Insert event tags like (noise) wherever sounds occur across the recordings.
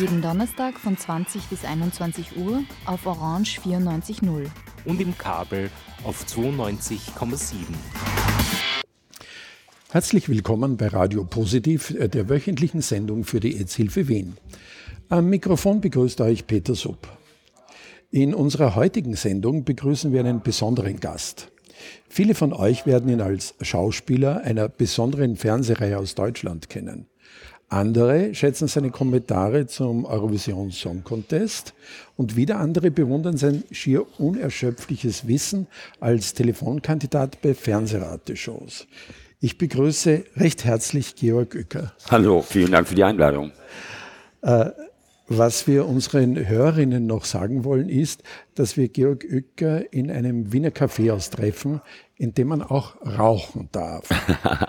Jeden Donnerstag von 20 bis 21 Uhr auf Orange 94.0. Und im Kabel auf 92,7. Herzlich willkommen bei Radio Positiv, äh, der wöchentlichen Sendung für die EZ-Hilfe Wien. Am Mikrofon begrüßt euch Peter Supp. In unserer heutigen Sendung begrüßen wir einen besonderen Gast. Viele von euch werden ihn als Schauspieler einer besonderen Fernsehreihe aus Deutschland kennen. Andere schätzen seine Kommentare zum Eurovision Song Contest und wieder andere bewundern sein schier unerschöpfliches Wissen als Telefonkandidat bei Fernsehrateshows. Ich begrüße recht herzlich Georg Uecker. Hallo, vielen Dank für die Einladung. Äh, was wir unseren Hörerinnen noch sagen wollen, ist, dass wir Georg Uecker in einem Wiener Kaffeehaus treffen, in dem man auch rauchen darf. (laughs)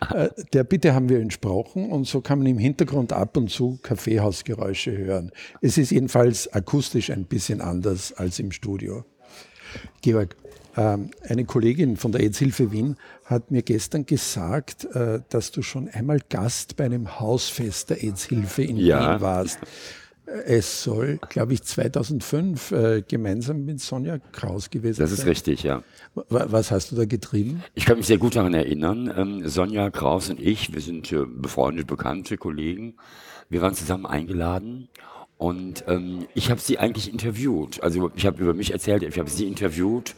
Äh, der Bitte haben wir entsprochen und so kann man im Hintergrund ab und zu Kaffeehausgeräusche hören. Es ist jedenfalls akustisch ein bisschen anders als im Studio. Georg, ähm, eine Kollegin von der AIDS-Hilfe Wien hat mir gestern gesagt, äh, dass du schon einmal Gast bei einem Hausfest der AIDS-Hilfe in ja. Wien warst. Es soll, glaube ich, 2005 äh, gemeinsam mit Sonja Kraus gewesen sein. Das ist richtig, ja. Was hast du da getrieben? Ich kann mich sehr gut daran erinnern. Ähm, Sonja Kraus und ich, wir sind äh, befreundet, bekannte Kollegen. Wir waren zusammen eingeladen und ähm, ich habe sie eigentlich interviewt. Also ich habe über mich erzählt, ich habe sie interviewt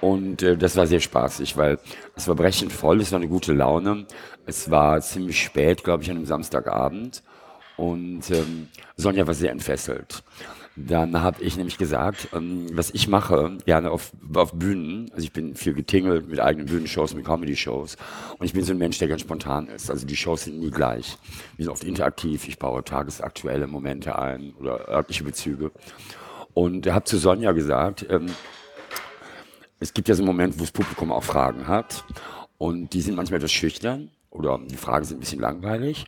und äh, das war sehr spaßig, weil es war brechend voll, es war eine gute Laune. Es war ziemlich spät, glaube ich, an einem Samstagabend. Und ähm, Sonja war sehr entfesselt. Dann habe ich nämlich gesagt, ähm, was ich mache, gerne auf, auf Bühnen, also ich bin viel getingelt mit eigenen Bühnenshows, mit Comedy-Shows und ich bin so ein Mensch, der ganz spontan ist. Also die Shows sind nie gleich. Wir sind oft interaktiv, ich baue tagesaktuelle Momente ein oder örtliche Bezüge. Und er hat zu Sonja gesagt, ähm, es gibt ja so einen Moment, wo das Publikum auch Fragen hat und die sind manchmal etwas schüchtern oder die Fragen sind ein bisschen langweilig.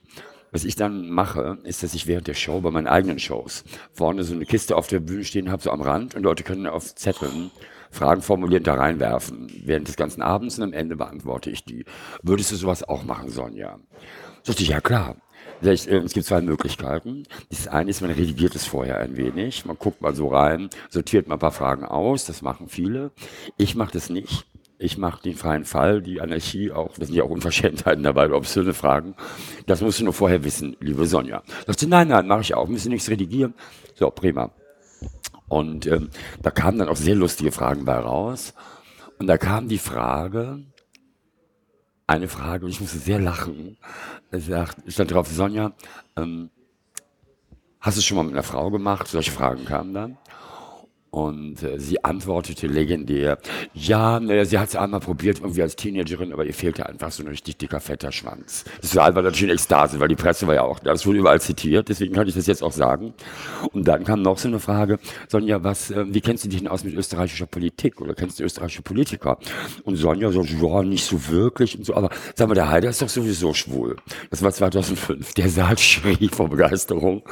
Was ich dann mache, ist, dass ich während der Show bei meinen eigenen Shows vorne so eine Kiste auf der Bühne stehen habe, so am Rand, und Leute können auf Zetteln Fragen formulieren, da reinwerfen. Während des ganzen Abends und am Ende beantworte ich die. Würdest du sowas auch machen, Sonja? Sagte ich, ja klar. Äh, es gibt zwei Möglichkeiten. Das eine ist, man redigiert es vorher ein wenig. Man guckt mal so rein, sortiert mal ein paar Fragen aus. Das machen viele. Ich mache das nicht. Ich mache den freien Fall, die Anarchie auch, das sind ja auch Unverschämtheiten dabei, obszöne Fragen. Das musst du nur vorher wissen, liebe Sonja. Sagst du, nein, nein, mache ich auch, müssen nichts redigieren. So, prima. Und ähm, da kamen dann auch sehr lustige Fragen bei raus. Und da kam die Frage, eine Frage, und ich musste sehr lachen. Es stand drauf, Sonja, ähm, hast du schon mal mit einer Frau gemacht? Solche Fragen kamen dann. Und äh, sie antwortete legendär, ja, ne, sie hat es einmal probiert, irgendwie als Teenagerin, aber ihr fehlte einfach so ein richtig dicker, fetter Schwanz. Das war natürlich eine Ekstase, weil die Presse war ja auch, das wurde überall zitiert, deswegen kann ich das jetzt auch sagen. Und dann kam noch so eine Frage, Sonja, was, äh, wie kennst du dich denn aus mit österreichischer Politik oder kennst du österreichische Politiker? Und Sonja so, ja, nicht so wirklich und so, aber sag mal, der Heider ist doch sowieso schwul. Das war 2005. Der Saal schrie vor Begeisterung.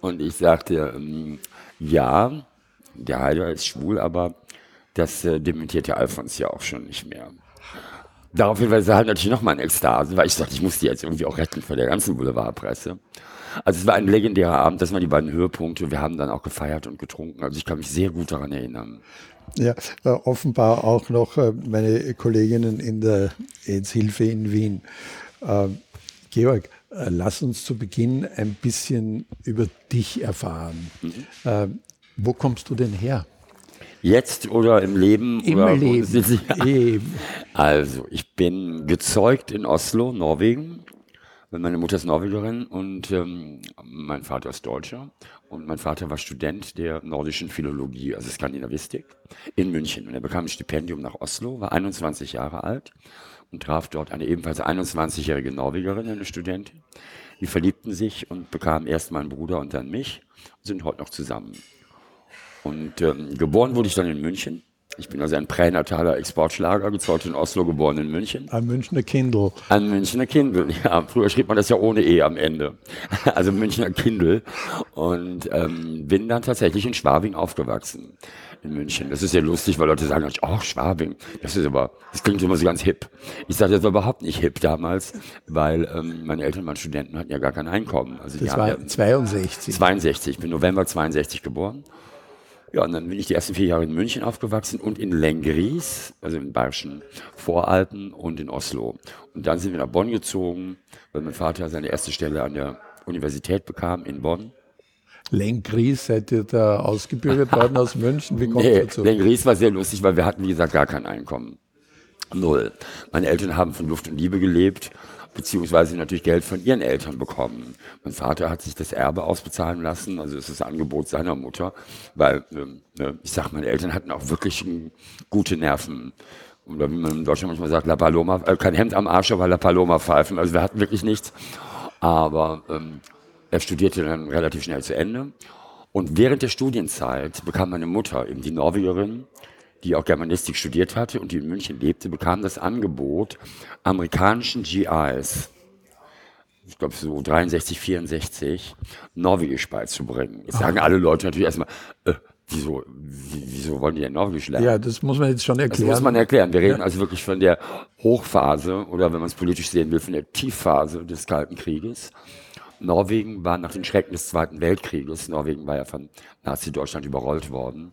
Und ich sagte, ähm, ja, der Heider ist schwul, aber das äh, dementiert der Alfons ja auch schon nicht mehr. Daraufhin war es halt natürlich nochmal ein Ekstase, weil ich dachte, ich muss die jetzt irgendwie auch retten vor der ganzen Boulevardpresse. Also es war ein legendärer Abend, das waren die beiden Höhepunkte. Wir haben dann auch gefeiert und getrunken. Also ich kann mich sehr gut daran erinnern. Ja, äh, offenbar auch noch äh, meine Kolleginnen in der AIDS-Hilfe in Wien. Äh, Georg, äh, lass uns zu Beginn ein bisschen über dich erfahren. Mhm. Wo kommst du denn her? Jetzt oder im Leben? Im oder (laughs) Leben. Also, ich bin gezeugt in Oslo, Norwegen. Meine Mutter ist Norwegerin und ähm, mein Vater ist Deutscher. Und mein Vater war Student der nordischen Philologie, also Skandinavistik, in München. Und er bekam ein Stipendium nach Oslo, war 21 Jahre alt und traf dort eine ebenfalls 21-jährige Norwegerin, eine Studentin. Die verliebten sich und bekamen erst meinen Bruder und dann mich und sind heute noch zusammen. Und ähm, geboren wurde ich dann in München. Ich bin also ein pränataler Exportschlager, gezeugt in Oslo, geboren in München. Ein Münchner Kindle. Ein Münchner Kindle, (laughs) ja. Früher schrieb man das ja ohne E am Ende. (laughs) Also Münchner Kindle. Und ähm, bin dann tatsächlich in Schwabing aufgewachsen. In München. Das ist ja lustig, weil Leute sagen, ach, Schwabing. Das ist aber, das klingt immer so ganz hip. Ich sage, das war überhaupt nicht hip damals, weil ähm, meine Eltern waren Studenten, hatten ja gar kein Einkommen. Also Das war ja 62. 62. Ich bin November 62 geboren. Ja, und dann bin ich die ersten vier Jahre in München aufgewachsen und in Lengries, also in Bayerischen Voralpen und in Oslo. Und dann sind wir nach Bonn gezogen, weil mein Vater seine erste Stelle an der Universität bekam in Bonn. Lenkries, seid ihr da ausgebürgert (laughs) worden aus München? Wie kommt Nee, dazu? Lengries war sehr lustig, weil wir hatten, wie gesagt, gar kein Einkommen. Null. Meine Eltern haben von Luft und Liebe gelebt, beziehungsweise natürlich Geld von ihren Eltern bekommen. Mein Vater hat sich das Erbe ausbezahlen lassen, also es ist das Angebot seiner Mutter, weil, ähm, ne, ich sag, meine Eltern hatten auch wirklich gute Nerven. Oder wie man in Deutschland manchmal sagt, La Paloma, äh, kein Hemd am Arsch, aber La Paloma pfeifen. Also wir hatten wirklich nichts. Aber ähm, er studierte dann relativ schnell zu Ende. Und während der Studienzeit bekam meine Mutter, eben die Norwegerin, die auch Germanistik studiert hatte und die in München lebte, bekam das Angebot, amerikanischen GIs, ich glaube so 63, 64, Norwegisch beizubringen. Jetzt sagen alle Leute natürlich erstmal, äh, wieso, wie- wieso wollen die denn Norwegisch lernen? Ja, das muss man jetzt schon Das erklären. muss man erklären. Wir reden also wirklich von der Hochphase oder wenn man es politisch sehen will, von der Tiefphase des Kalten Krieges. Norwegen war nach den Schrecken des Zweiten Weltkrieges, Norwegen war ja von Nazi-Deutschland überrollt worden,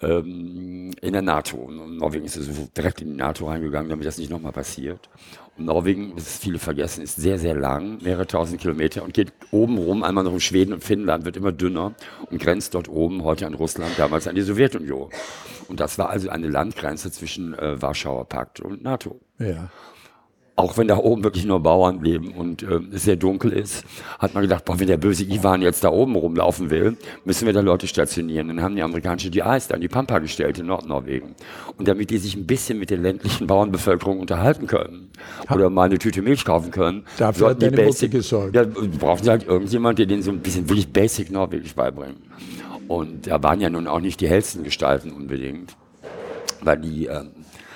ähm, in der NATO. Und Norwegen ist direkt in die NATO reingegangen, damit das nicht nochmal passiert. Und Norwegen, das ist viele vergessen, ist sehr, sehr lang, mehrere tausend Kilometer und geht oben rum, einmal noch um Schweden und Finnland, wird immer dünner und grenzt dort oben heute an Russland, damals an die Sowjetunion. Und das war also eine Landgrenze zwischen äh, Warschauer Pakt und NATO. ja. Auch wenn da oben wirklich nur Bauern leben und äh, es sehr dunkel ist, hat man gedacht, boah, wenn der böse Ivan jetzt da oben rumlaufen will, müssen wir da Leute stationieren. Dann haben die amerikanische GIs da in die Pampa gestellt in Nordnorwegen. Und damit die sich ein bisschen mit der ländlichen Bauernbevölkerung unterhalten können oder mal eine Tüte Milch kaufen können, Dafür hat die Basic, ja, brauchen sie halt irgendjemand, der denen so ein bisschen wirklich Basic Norwegisch beibringt. Und da waren ja nun auch nicht die hellsten Gestalten unbedingt weil die ähm,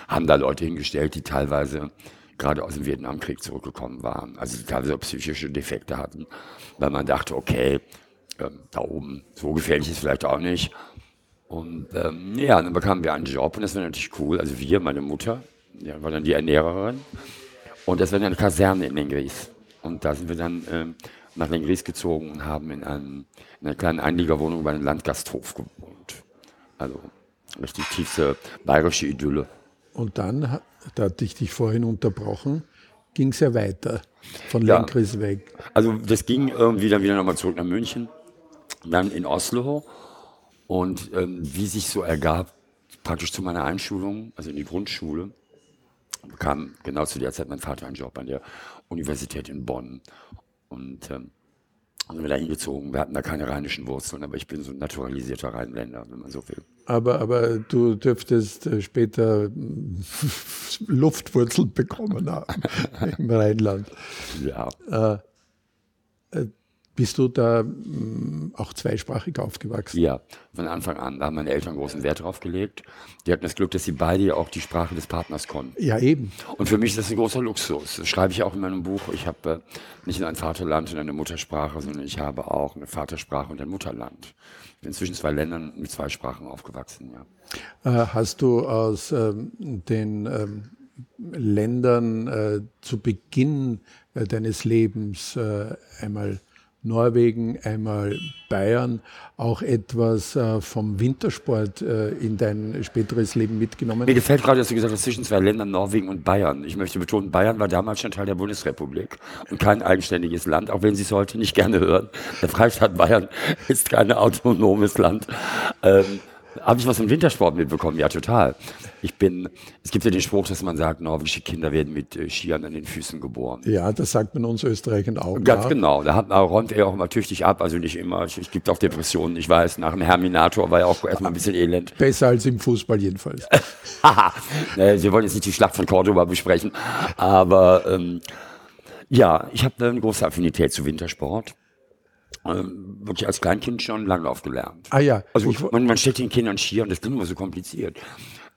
haben da Leute hingestellt, die teilweise gerade aus dem Vietnamkrieg zurückgekommen waren, also teilweise psychische Defekte hatten, weil man dachte, okay, ähm, da oben, so gefährlich ist vielleicht auch nicht. Und ähm, ja, dann bekamen wir einen Job und das war natürlich cool. Also wir, meine Mutter, ja, war dann die Ernährerin und das war dann eine Kaserne in Lengries. Und da sind wir dann ähm, nach Lengries gezogen und haben in, einem, in einer kleinen Einliegerwohnung bei einem Landgasthof gewohnt. Also richtig tiefste bayerische Idylle. Und dann, da hatte ich dich vorhin unterbrochen, ging es ja weiter von Ja. Lenkris weg. Also das ging irgendwie dann wieder nochmal zurück nach München, dann in Oslo und ähm, wie sich so ergab, praktisch zu meiner Einschulung, also in die Grundschule, bekam genau zu der Zeit mein Vater einen Job an der Universität in Bonn und ähm, dann sind wir da hingezogen. Wir hatten da keine rheinischen Wurzeln, aber ich bin so ein naturalisierter Rheinländer, wenn man so will. Aber, aber du dürftest äh, später (laughs) Luftwurzeln bekommen haben (laughs) im Rheinland. Ja, Bist du da mm, auch zweisprachig aufgewachsen? ja, von Anfang an. Da haben meine Eltern großen Wert drauf gelegt. Die hatten das Glück, dass sie beide ja auch die Sprache des Partners konnten. Ja, eben. Und für mich ist das ein großer Luxus. Das schreibe ich auch in meinem Buch. Ich habe äh, nicht nur ein Vaterland und eine Muttersprache, sondern ich habe auch eine Vatersprache und ein Mutterland. Ich bin zwischen zwei Ländern mit zwei Sprachen aufgewachsen, ja. Äh, Hast du aus ähm, den ähm, Ländern äh, zu Beginn äh, deines Lebens äh, einmal Norwegen, einmal Bayern auch etwas äh, vom Wintersport äh, in dein späteres Leben mitgenommen? Mir gefällt gerade, dass du gesagt hast, zwischen zwei Ländern, Norwegen und Bayern. Ich möchte betonen, Bayern war damals schon Teil der Bundesrepublik und kein eigenständiges Land, auch wenn Sie es heute nicht gerne hören. Der Freistaat Bayern (laughs) ist kein autonomes Land. Ähm, habe ich was vom Wintersport mitbekommen? Ja, total. Ich bin, es gibt ja den Spruch, dass man sagt, norwegische Kinder werden mit äh, Skiern an den Füßen geboren. Ja, das sagt man uns Österreichern auch. Ganz ja. genau. Da hat, da räumt er auch immer tüchtig ab, also nicht immer. Es gibt auch Depressionen, ich weiß. Nach dem Herminator war ja auch erstmal ein bisschen elend. (laughs) Besser als im Fußball jedenfalls. (laughs) Haha. Äh, Wir wollen jetzt nicht die Schlacht von Cordoba besprechen, aber ähm, ja, ich habe eine große Affinität zu Wintersport. Ähm, wirklich als Kleinkind schon Langlauf gelernt. Ah ja, Also ich, man, man steckt den Kindern Skier und das klingt immer so kompliziert.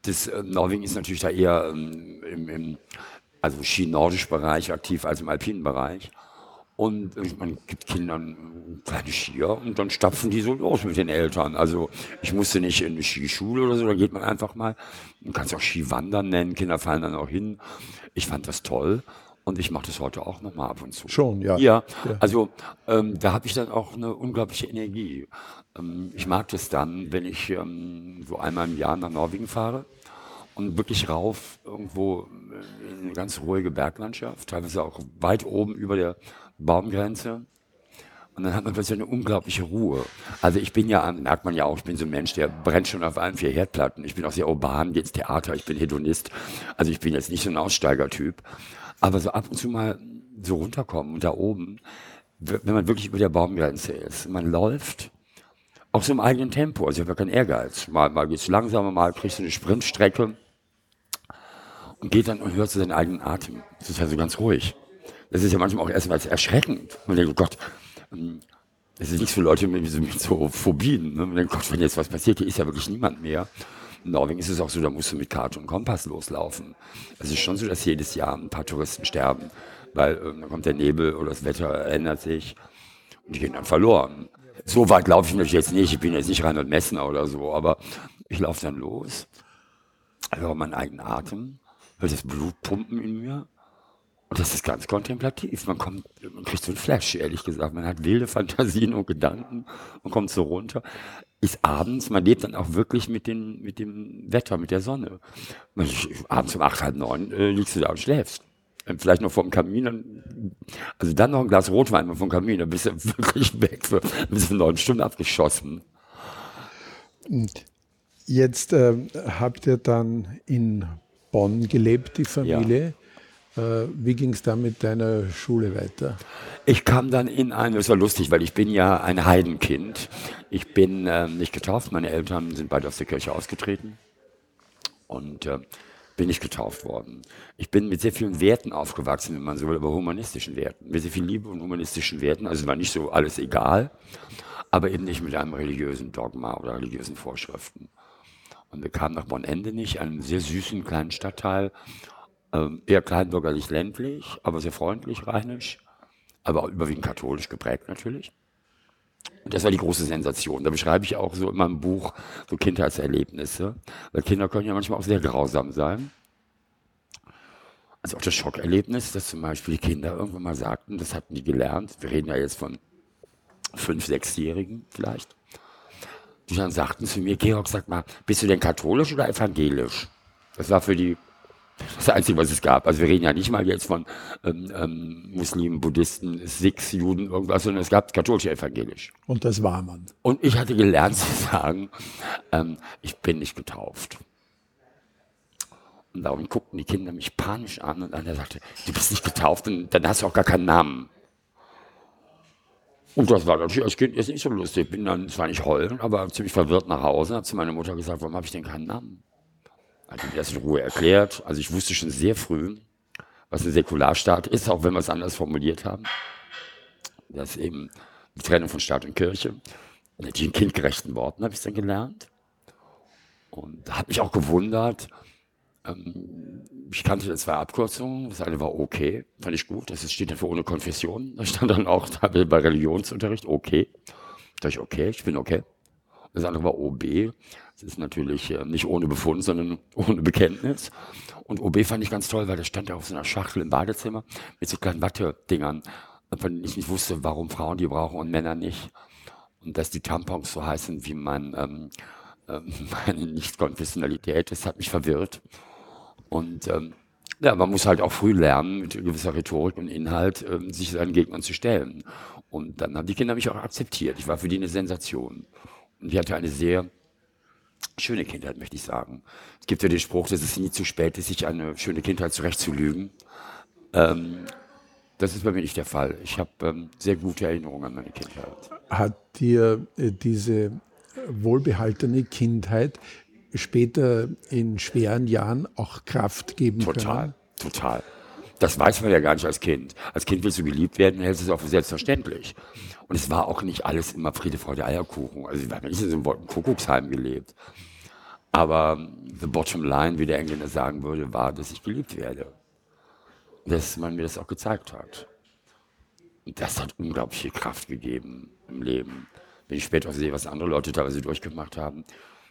Das äh, Norwegen ist natürlich da eher ähm, im, im also Ski-Nordisch Bereich aktiv als im alpinen Bereich. Und äh, man gibt Kindern kleine Skier und dann stapfen die so los mit den Eltern. Also ich musste nicht in eine Skischule oder so, da geht man einfach mal. Man kann es auch Skiwandern nennen, Kinder fallen dann auch hin. Ich fand das toll und ich mache das heute auch nochmal ab und zu. Schon, ja. Ja, also ähm, da habe ich dann auch eine unglaubliche Energie. Ähm, ich mag das dann, wenn ich ähm, so einmal im Jahr nach Norwegen fahre und wirklich rauf irgendwo äh, in eine ganz ruhige Berglandschaft, teilweise auch weit oben über der Baumgrenze. Und dann hat man plötzlich eine unglaubliche Ruhe. Also ich bin ja, merkt man ja auch, ich bin so ein Mensch, der brennt schon auf allen vier Herdplatten. Ich bin auch sehr urban, gehe ins Theater, ich bin Hedonist. Also ich bin jetzt nicht so ein Aussteigertyp. Aber so ab und zu mal so runterkommen und da oben, wenn man wirklich über der Baumgrenze ist, man läuft, auch so im eigenen Tempo. Also ich habe ja keinen Ehrgeiz. Mal, mal geht's langsamer, mal kriegst du eine Sprintstrecke und geht dann und hört so seinen eigenen Atem. Das ist ja so ganz ruhig. Das ist ja manchmal auch erstmal erschreckend. Man denkt, oh Gott, ähm, das ist nichts für Leute mit, so- Phobien. Ne? Man denkt, Gott, wenn jetzt was passiert, hier ist ja wirklich niemand mehr. In Norwegen ist es auch so, da musst du mit Karte und Kompass loslaufen. Es ist schon so, dass jedes Jahr ein paar Touristen sterben, weil äh, dann kommt der Nebel oder das Wetter ändert sich und die gehen dann verloren. So weit laufe ich natürlich jetzt nicht, ich bin jetzt nicht Reinhold Messner oder so, aber ich laufe dann los, höre meinen eigenen Atem, höre das Blut pumpen in mir und das ist ganz kontemplativ. Man kommt, man kriegt so ein Flash, ehrlich gesagt. Man hat wilde Fantasien und Gedanken und kommt so runter. Ist abends, man lebt dann auch wirklich mit, den, mit dem Wetter, mit der Sonne. Man, abends um acht, halb neun äh, liegst du da und schläfst. Und Vielleicht noch vom Kamin, dann, also dann noch ein Glas Rotwein vom Kamin, dann bist du (laughs) wirklich weg für bist du neun Stunden abgeschossen. jetzt ähm, habt ihr dann in Bonn gelebt, die Familie. Äh, wie ging es da mit deiner Schule weiter? Ich kam dann in ein, das war lustig, weil ich bin ja ein Heidenkind. Ich bin ähm, nicht getauft, meine Eltern sind beide aus der Kirche ausgetreten und äh, bin nicht getauft worden. Ich bin mit sehr vielen Werten aufgewachsen, wenn man so will, aber humanistischen Werten. Mit sehr viel Liebe und humanistischen Werten. Also war nicht so alles egal, aber eben nicht mit einem religiösen Dogma oder religiösen Vorschriften. Und wir kamen nach Bonn-Endenich, einem sehr süßen kleinen Stadtteil, eher kleinbürgerlich ländlich, aber sehr freundlich, rheinisch, aber auch überwiegend katholisch geprägt natürlich. Und das war die große Sensation. Da beschreibe ich auch so in meinem Buch so Kindheitserlebnisse, weil Kinder können ja manchmal auch sehr grausam sein. Also auch das Schockerlebnis, dass zum Beispiel die Kinder irgendwann mal sagten, das hatten die gelernt, wir reden ja jetzt von fünf, sechsjährigen vielleicht, die dann sagten zu mir, Georg, sag mal, bist du denn katholisch oder evangelisch? Das war für die das Einzige, was es gab. Also wir reden ja nicht mal jetzt von ähm, ähm, Muslimen, Buddhisten, Sikhs, Juden, irgendwas, sondern es gab katholisch evangelisch. Und das war man. Und ich hatte gelernt (laughs) zu sagen, ähm, ich bin nicht getauft. Und darum guckten die Kinder mich panisch an und einer sagte, du bist nicht getauft und dann hast du auch gar keinen Namen. Und das war natürlich als Kind jetzt nicht so lustig. Ich bin dann zwar nicht heulen, aber ziemlich verwirrt nach Hause, habe zu meiner Mutter gesagt, warum habe ich denn keinen Namen? Hat die mir das in Ruhe erklärt. Also ich wusste schon sehr früh, was ein Säkularstaat ist, auch wenn wir es anders formuliert haben. Das eben die Trennung von Staat und Kirche. Die in kindgerechten Worten habe ich es dann gelernt. Und habe mich auch gewundert. Ähm, ich kannte zwei Abkürzungen. Das eine war okay, fand ich gut. Das steht dann für ohne Konfession. Da stand dann auch da bei Religionsunterricht okay. Da ich, okay, ich bin okay. Das andere war OB. Das ist natürlich äh, nicht ohne Befund, sondern ohne Bekenntnis. Und OB fand ich ganz toll, weil der stand da auf so einer Schachtel im Badezimmer mit so kleinen Watte-Dingern, von denen ich nicht wusste, warum Frauen die brauchen und Männer nicht. Und dass die Tampons so heißen wie mein, ähm, ähm, (laughs) meine Nicht-Konfessionalität, das hat mich verwirrt. Und ähm, ja, man muss halt auch früh lernen, mit gewisser Rhetorik und Inhalt, ähm, sich seinen Gegnern zu stellen. Und dann haben die Kinder mich auch akzeptiert. Ich war für die eine Sensation. Und ich hatte eine sehr schöne Kindheit, möchte ich sagen. Es gibt ja den Spruch, dass es nie zu spät ist, sich eine schöne Kindheit zurechtzulügen. Ähm, das ist bei mir nicht der Fall. Ich habe ähm, sehr gute Erinnerungen an meine Kindheit. Hat dir äh, diese wohlbehaltene Kindheit später in schweren Jahren auch Kraft geben Total, können? total. Das weiß man ja gar nicht als Kind. Als Kind willst du geliebt werden, hältst du es auch für selbstverständlich. Und es war auch nicht alles immer Friede, Freude, Eierkuchen. Also wir haben nicht in so einem Kuckucksheim gelebt. Aber the bottom line, wie der Engländer sagen würde, war, dass ich geliebt werde. Dass man mir das auch gezeigt hat. Und das hat unglaublich viel Kraft gegeben im Leben. Wenn ich später sehe, was andere Leute teilweise durchgemacht haben,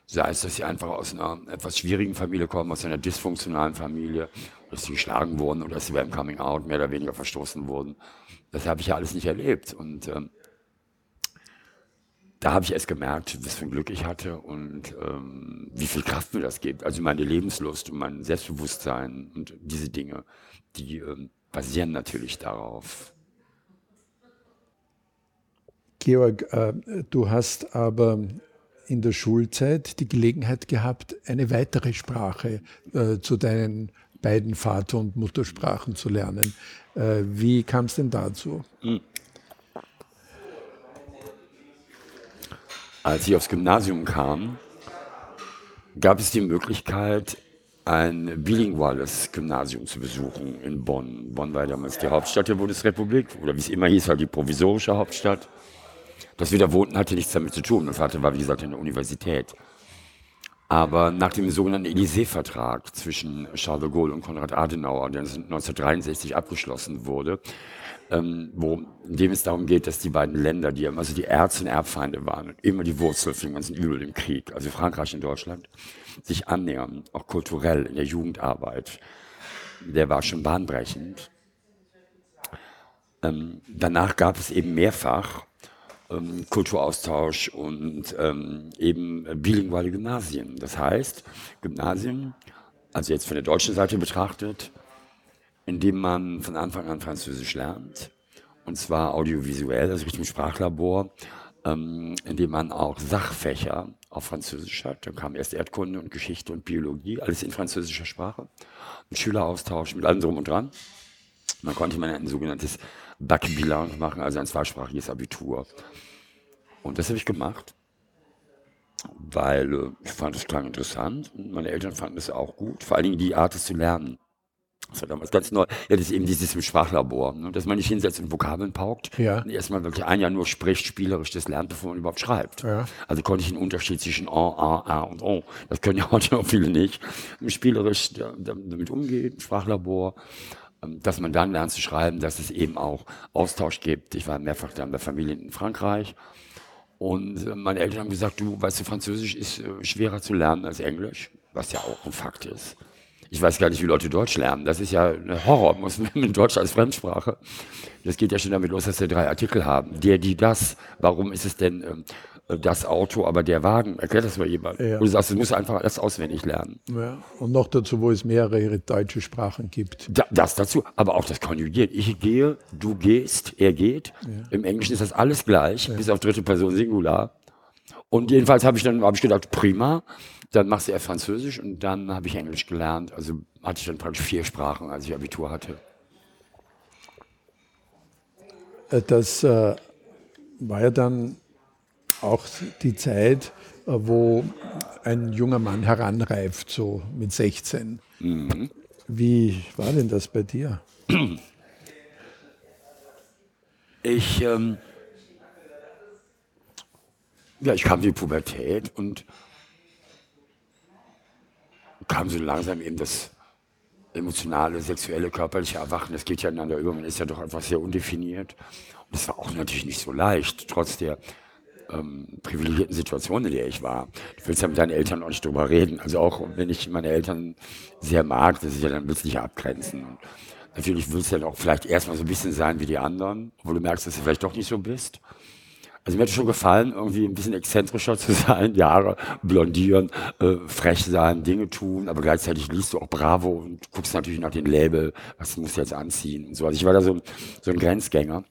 sei es, dass sie einfach aus einer etwas schwierigen Familie kommen, aus einer dysfunktionalen Familie, dass sie geschlagen wurden oder dass sie beim Coming Out mehr oder weniger verstoßen wurden. Das habe ich ja alles nicht erlebt. Und ähm, da habe ich erst gemerkt, was für ein Glück ich hatte und ähm, wie viel Kraft mir das gibt. Also meine Lebenslust und mein Selbstbewusstsein und diese Dinge, die ähm, basieren natürlich darauf. Georg, äh, du hast aber in der Schulzeit die Gelegenheit gehabt, eine weitere Sprache äh, zu deinen beiden Vater- und Muttersprachen zu lernen. Äh, wie kam es denn dazu? Hm. Als ich aufs Gymnasium kam, gab es die Möglichkeit, ein bilinguales Gymnasium zu besuchen in Bonn. Bonn war damals die Hauptstadt der Bundesrepublik, oder wie es immer hieß, halt die provisorische Hauptstadt. Das Wiederwohnten hatte nichts damit zu tun. Mein Vater war, wie gesagt, in der Universität. Aber nach dem sogenannten Élysée-Vertrag zwischen Charles de Gaulle und Konrad Adenauer, der 1963 abgeschlossen wurde, ähm, wo, in dem es darum geht, dass die beiden Länder, die also die Erz- und Erbfeinde waren, immer die Wurzel für den ganzen Übel im Krieg, also Frankreich und Deutschland, sich annähern, auch kulturell in der Jugendarbeit, der war schon bahnbrechend. Ähm, danach gab es eben mehrfach ähm, Kulturaustausch und ähm, eben bilinguale Gymnasien. Das heißt, Gymnasien, also jetzt von der deutschen Seite betrachtet, indem man von Anfang an Französisch lernt. Und zwar audiovisuell, also Richtung Sprachlabor, ähm, indem man auch Sachfächer auf Französisch hat. Dann kam erst Erdkunde und Geschichte und Biologie, alles in französischer Sprache. Ein Schüleraustausch mit allem drum und dran. Man konnte man ein sogenanntes Bac bilingue machen, also ein zweisprachiges Abitur. Und das habe ich gemacht, weil äh, ich fand es klang interessant und meine Eltern fanden es auch gut, vor allen Dingen die Art, es zu lernen. Das war damals ganz neu. Ja, das ist eben dieses im Sprachlabor, ne? dass man nicht hinsetzt und Vokabeln paukt. Ja. Und erstmal wirklich ein Jahr nur spricht, spielerisch das lernt, bevor man überhaupt schreibt. Ja. Also konnte ich einen Unterschied zwischen en, a, a und on. Das können ja (laughs) heute noch viele nicht. Spielerisch damit umgehen, Sprachlabor. Ähm, dass man dann lernt zu schreiben, dass es eben auch Austausch gibt. Ich war mehrfach dann bei Familien in Frankreich. Und äh, meine Eltern haben gesagt, du weißt du, Französisch ist äh, schwerer zu lernen als Englisch, was ja auch ein Fakt ist. Ich weiß gar nicht, wie Leute Deutsch lernen. Das ist ja ein Horror, muss man mit Deutsch als Fremdsprache. Das geht ja schon damit los, dass wir drei Artikel haben. Der, die, das. Warum ist es denn ähm, das Auto, aber der Wagen? Erklärt das mal jemand. Ja. Und du sagst, du musst einfach alles auswendig lernen. Ja. Und noch dazu, wo es mehrere deutsche Sprachen gibt. Da, das dazu, aber auch das Konjugiert. Ich gehe, du gehst, er geht. Ja. Im Englischen ist das alles gleich, bis auf dritte Person Singular. Und jedenfalls habe ich dann hab ich gedacht, prima, dann machst du erst Französisch und dann habe ich Englisch gelernt. Also hatte ich dann praktisch vier Sprachen, als ich Abitur hatte. Äh, das äh, war ja dann auch die Zeit, äh, wo ein junger Mann heranreift, so mit 16. Mhm. Wie war denn das bei dir? Ich, ähm, ja, ich kam in die Pubertät und kam so langsam eben das emotionale, sexuelle, körperliche Erwachen. Das geht ja ineinander über. Man ist ja doch einfach sehr undefiniert. Und das war auch natürlich nicht so leicht, trotz der ähm, privilegierten Situation, in der ich war. Du willst ja mit deinen Eltern auch nicht drüber reden. Also auch wenn ich meine Eltern sehr mag, das ist ja dann willst du dich abgrenzen. Und natürlich willst du ja auch vielleicht erstmal so ein bisschen sein wie die anderen, obwohl du merkst, dass du vielleicht doch nicht so bist. Also mir hat es schon gefallen, irgendwie ein bisschen exzentrischer zu (laughs) sein, Jahre blondieren, äh, frech sein, Dinge tun, aber gleichzeitig liest du auch Bravo und guckst natürlich nach dem Label, was musst du jetzt anziehen und so. Also ich war da so, so ein Grenzgänger.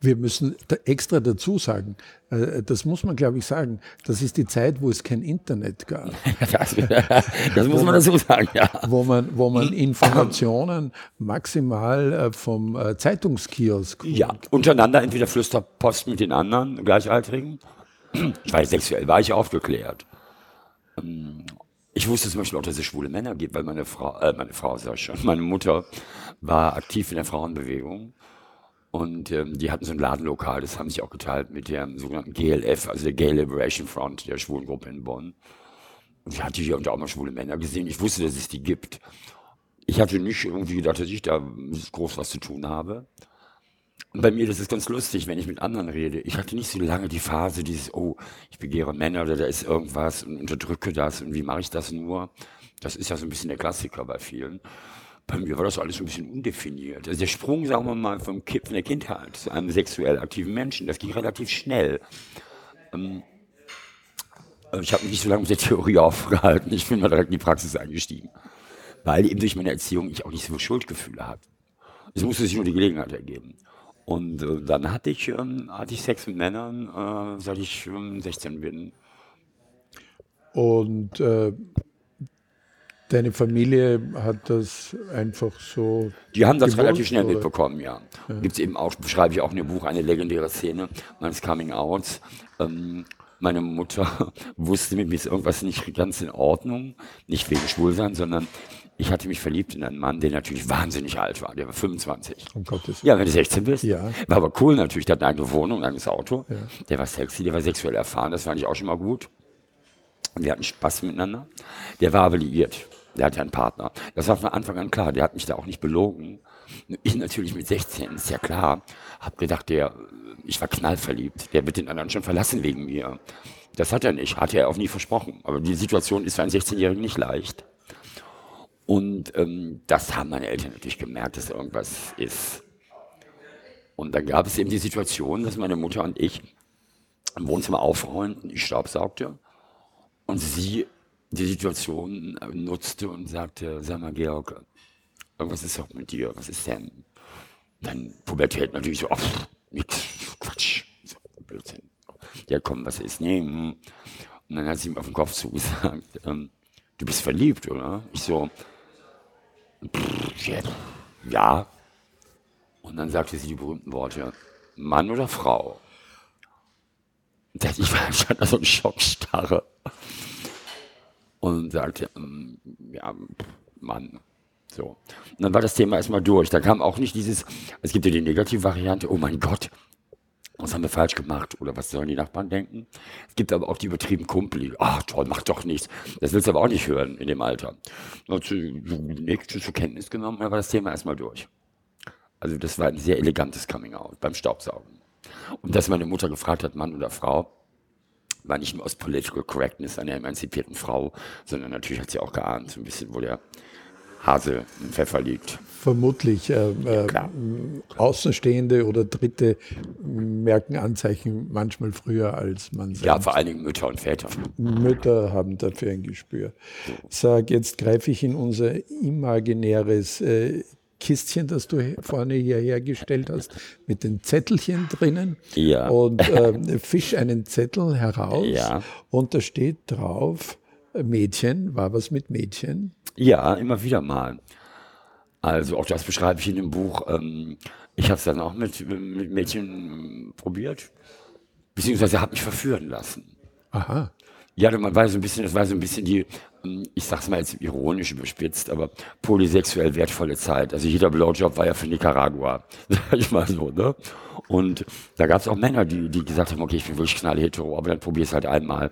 Wir müssen da extra dazu sagen, äh, das muss man, glaube ich, sagen, das ist die Zeit, wo es kein Internet gab. (laughs) das, das muss man dazu sagen, ja. Wo man, wo man Informationen maximal äh, vom äh, Zeitungskiosk. Ja, untereinander entweder Flüsterpost mit den anderen Gleichaltrigen. Ich war sexuell, war ich aufgeklärt. Ähm, Ich wusste zum Beispiel auch, dass es schwule Männer gibt, weil meine Frau, äh, meine Frau sag ich schon, meine Mutter war aktiv in der Frauenbewegung. Und ähm, die hatten so ein Ladenlokal, das haben sich auch geteilt mit der sogenannten GLF, also der Gay Liberation Front, der Schwulengruppe in Bonn. Und ich hatte hier und da auch mal schwule Männer gesehen. Ich wusste, dass es die gibt. Ich hatte nicht irgendwie gedacht, dass ich da groß was zu tun habe. Und bei mir, das ist ganz lustig, wenn ich mit anderen rede. Ich hatte nicht so lange die Phase dieses, oh, ich begehre Männer oder da ist irgendwas und unterdrücke das und wie mache ich das nur? Das ist ja so ein bisschen der Klassiker bei vielen. Bei mir war das alles ein bisschen undefiniert. Also der Sprung, sagen wir mal, vom Kind, von der Kindheit zu einem sexuell aktiven Menschen, das ging relativ schnell. Ähm, ich habe mich nicht so lange mit der Theorie aufgehalten. Ich bin mal direkt in die Praxis eingestiegen. Weil eben durch meine Erziehung ich auch nicht so viel Schuldgefühle hatte. Es musste sich nur die Gelegenheit ergeben. Und äh, dann hatte ich, ähm, hatte ich Sex mit Männern, äh, seit ich ähm, 16 bin. Und äh, deine Familie hat das einfach so. Die haben das relativ schnell oder? mitbekommen, ja. ja. Gibt es eben auch, beschreibe ich auch in dem Buch, eine legendäre Szene meines Coming-Outs. Ähm, meine Mutter (laughs) wusste, mit mir ist irgendwas nicht ganz in Ordnung. Nicht wegen Schwulsein, sondern ich hatte mich verliebt in einen Mann, der natürlich wahnsinnig alt war. Der war 25. Um Gottes Ja, wenn du 16 bist. Ja. War aber cool natürlich. Der hat eine eigene Wohnung, ein eigenes Auto. Ja. Der war sexy, der war sexuell erfahren. Das fand ich auch schon mal gut. Und wir hatten Spaß miteinander. Der war aber liiert. Der hatte einen Partner. Das war von Anfang an klar. Der hat mich da auch nicht belogen. Ich natürlich mit 16, ist ja klar. Hab gedacht, der, ich war knallverliebt. Der wird den anderen schon verlassen wegen mir. Das hat er nicht. Hat er auch nie versprochen. Aber die Situation ist für einen 16-Jährigen nicht leicht. Und ähm, das haben meine Eltern natürlich gemerkt, dass irgendwas ist. Und dann gab es eben die Situation, dass meine Mutter und ich im Wohnzimmer aufräumten, ich staubsaugte und sie die Situation nutzte und sagte, sag mal Georg, irgendwas ist doch mit dir, was ist denn? Dann Pubertät natürlich so, ach, nix, Quatsch, so, Blödsinn. Ja komm, was ist? Nee, hm. Und dann hat sie mir auf den Kopf zugesagt, (laughs) ähm, du bist verliebt, oder? Ich so, ja. Und dann sagte sie die berühmten Worte, Mann oder Frau? Ich war schon so ein Schockstarre. Und sagte, ähm, ja, Mann. So. Und dann war das Thema erstmal durch. Da kam auch nicht dieses, es gibt ja die Negativvariante, oh mein Gott, was haben wir falsch gemacht oder was sollen die Nachbarn denken? Es gibt aber auch die übertrieben Kumpel, ach toll, mach doch nichts. Das willst du aber auch nicht hören in dem Alter. Zu, nichts zur Kenntnis genommen, dann war das Thema erstmal durch. Also das war ein sehr elegantes Coming-out beim Staubsaugen. Und dass meine Mutter gefragt hat, Mann oder Frau, war nicht nur aus Political Correctness einer emanzipierten Frau, sondern natürlich hat sie auch geahnt, so ein bisschen, wo der Hase im Pfeffer liegt. Vermutlich. Äh, ja, äh, Außenstehende oder Dritte merken Anzeichen manchmal früher als man selbst. Ja, vor allen Dingen Mütter und Väter. Mütter haben dafür ein Gespür. Sag, jetzt greife ich in unser imaginäres äh, Kistchen, das du vorne hierher gestellt hast, mit den Zettelchen drinnen. Ja. Und (laughs) äh, fisch einen Zettel heraus. Ja. Und da steht drauf, Mädchen, war was mit Mädchen? Ja, immer wieder mal. Also auch das beschreibe ich in dem Buch. Ähm, ich habe es dann auch mit, mit Mädchen probiert, beziehungsweise habe mich verführen lassen. Aha. Ja, man war so ein bisschen, das war so ein bisschen die, ich sag's mal jetzt ironisch überspitzt, aber polysexuell wertvolle Zeit. Also jeder Blowjob war ja für Nicaragua, (laughs) sag ich mal so, ne? Und da gab es auch Männer, die, die gesagt haben, okay, ich bin wirklich knallhetero, aber dann probier's halt einmal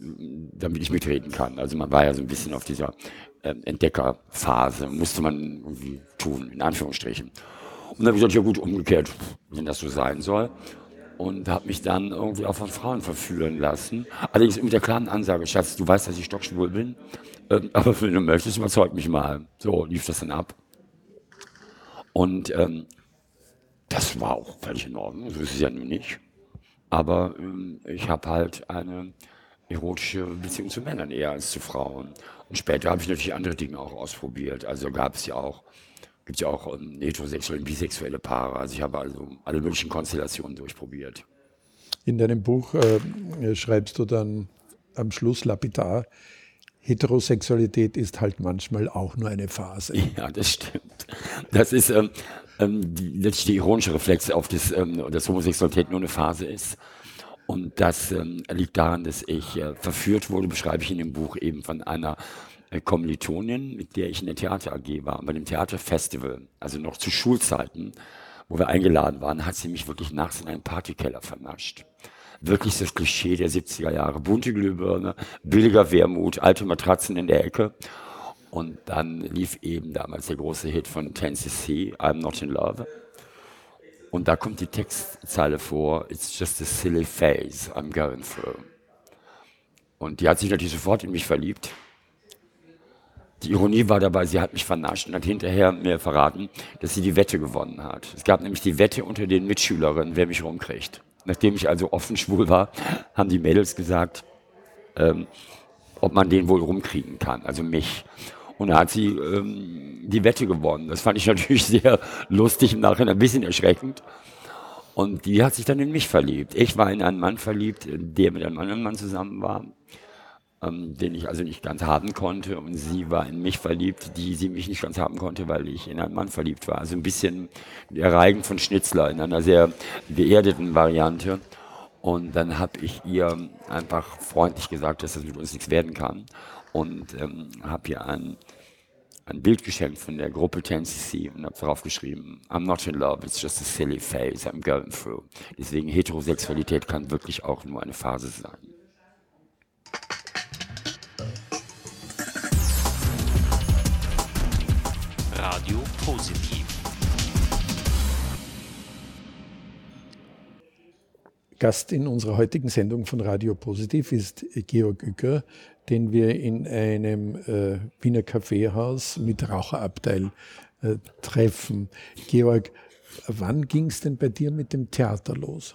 damit ich mitreden kann. Also man war ja so ein bisschen auf dieser äh, Entdeckerphase, musste man irgendwie tun, in Anführungsstrichen. Und dann habe ich gesagt, ja gut, umgekehrt, wenn das so sein soll. Und habe mich dann irgendwie auch von Frauen verführen lassen. Allerdings mit der klaren Ansage, Schatz, du weißt, dass ich stockschwul bin, äh, aber wenn du möchtest, überzeug mich mal. So lief das dann ab. Und ähm, das war auch völlig in Ordnung, so ist es ja nun nicht. Aber ähm, ich habe halt eine erotische Beziehung zu Männern eher als zu Frauen. Und später habe ich natürlich andere Dinge auch ausprobiert. Also gab es ja auch, gibt ja auch ähm, heterosexuelle und bisexuelle Paare. Also ich habe also alle möglichen Konstellationen durchprobiert. In deinem Buch äh, schreibst du dann am Schluss lapidar, Heterosexualität ist halt manchmal auch nur eine Phase. (laughs) Ja, das stimmt. Das ist ähm, ähm, die, letztlich der ironische Reflex auf das, ähm, dass Homosexualität nur eine Phase ist. Und das ähm, liegt daran, dass ich äh, verführt wurde, beschreibe ich in dem Buch eben von einer Kommilitonin, mit der ich in der Theater AG war, bei dem Theaterfestival, also noch zu Schulzeiten, wo wir eingeladen waren, hat sie mich wirklich nachts in einen Partykeller vernascht. Wirklich das Klischee der 70er Jahre. Bunte Glühbirne, billiger Wermut, alte Matratzen in der Ecke. Und dann lief eben damals der große Hit von Tennessee, I'm Not in Love. Und da kommt die Textzeile vor, It's just a silly phase I'm going through. Und die hat sich natürlich sofort in mich verliebt. Die Ironie war dabei, sie hat mich vernascht und hat hinterher mir verraten, dass sie die Wette gewonnen hat. Es gab nämlich die Wette unter den Mitschülerinnen, wer mich rumkriegt. Nachdem ich also offen schwul war, haben die Mädels gesagt, ähm, ob man den wohl rumkriegen kann, also mich. Und da hat sie ähm, die Wette gewonnen. Das fand ich natürlich (laughs) sehr lustig im Nachhinein, ein bisschen erschreckend. Und die hat sich dann in mich verliebt. Ich war in einen Mann verliebt, der mit einem anderen Mann zusammen war, ähm, den ich also nicht ganz haben konnte. Und sie war in mich verliebt, die sie mich nicht ganz haben konnte, weil ich in einen Mann verliebt war. Also ein bisschen der Reigen von Schnitzler in einer sehr geerdeten Variante. Und dann habe ich ihr einfach freundlich gesagt, dass das mit uns nichts werden kann und ähm, habe hier ein, ein Bild geschenkt von der Gruppe 10cc und habe darauf geschrieben, I'm not in love, it's just a silly phase I'm going through. Deswegen Heterosexualität kann wirklich auch nur eine Phase sein. Radio positiv. Gast in unserer heutigen Sendung von Radio Positiv ist Georg Uecker, den wir in einem äh, Wiener Kaffeehaus mit Raucherabteil äh, treffen. Georg, wann ging es denn bei dir mit dem Theater los?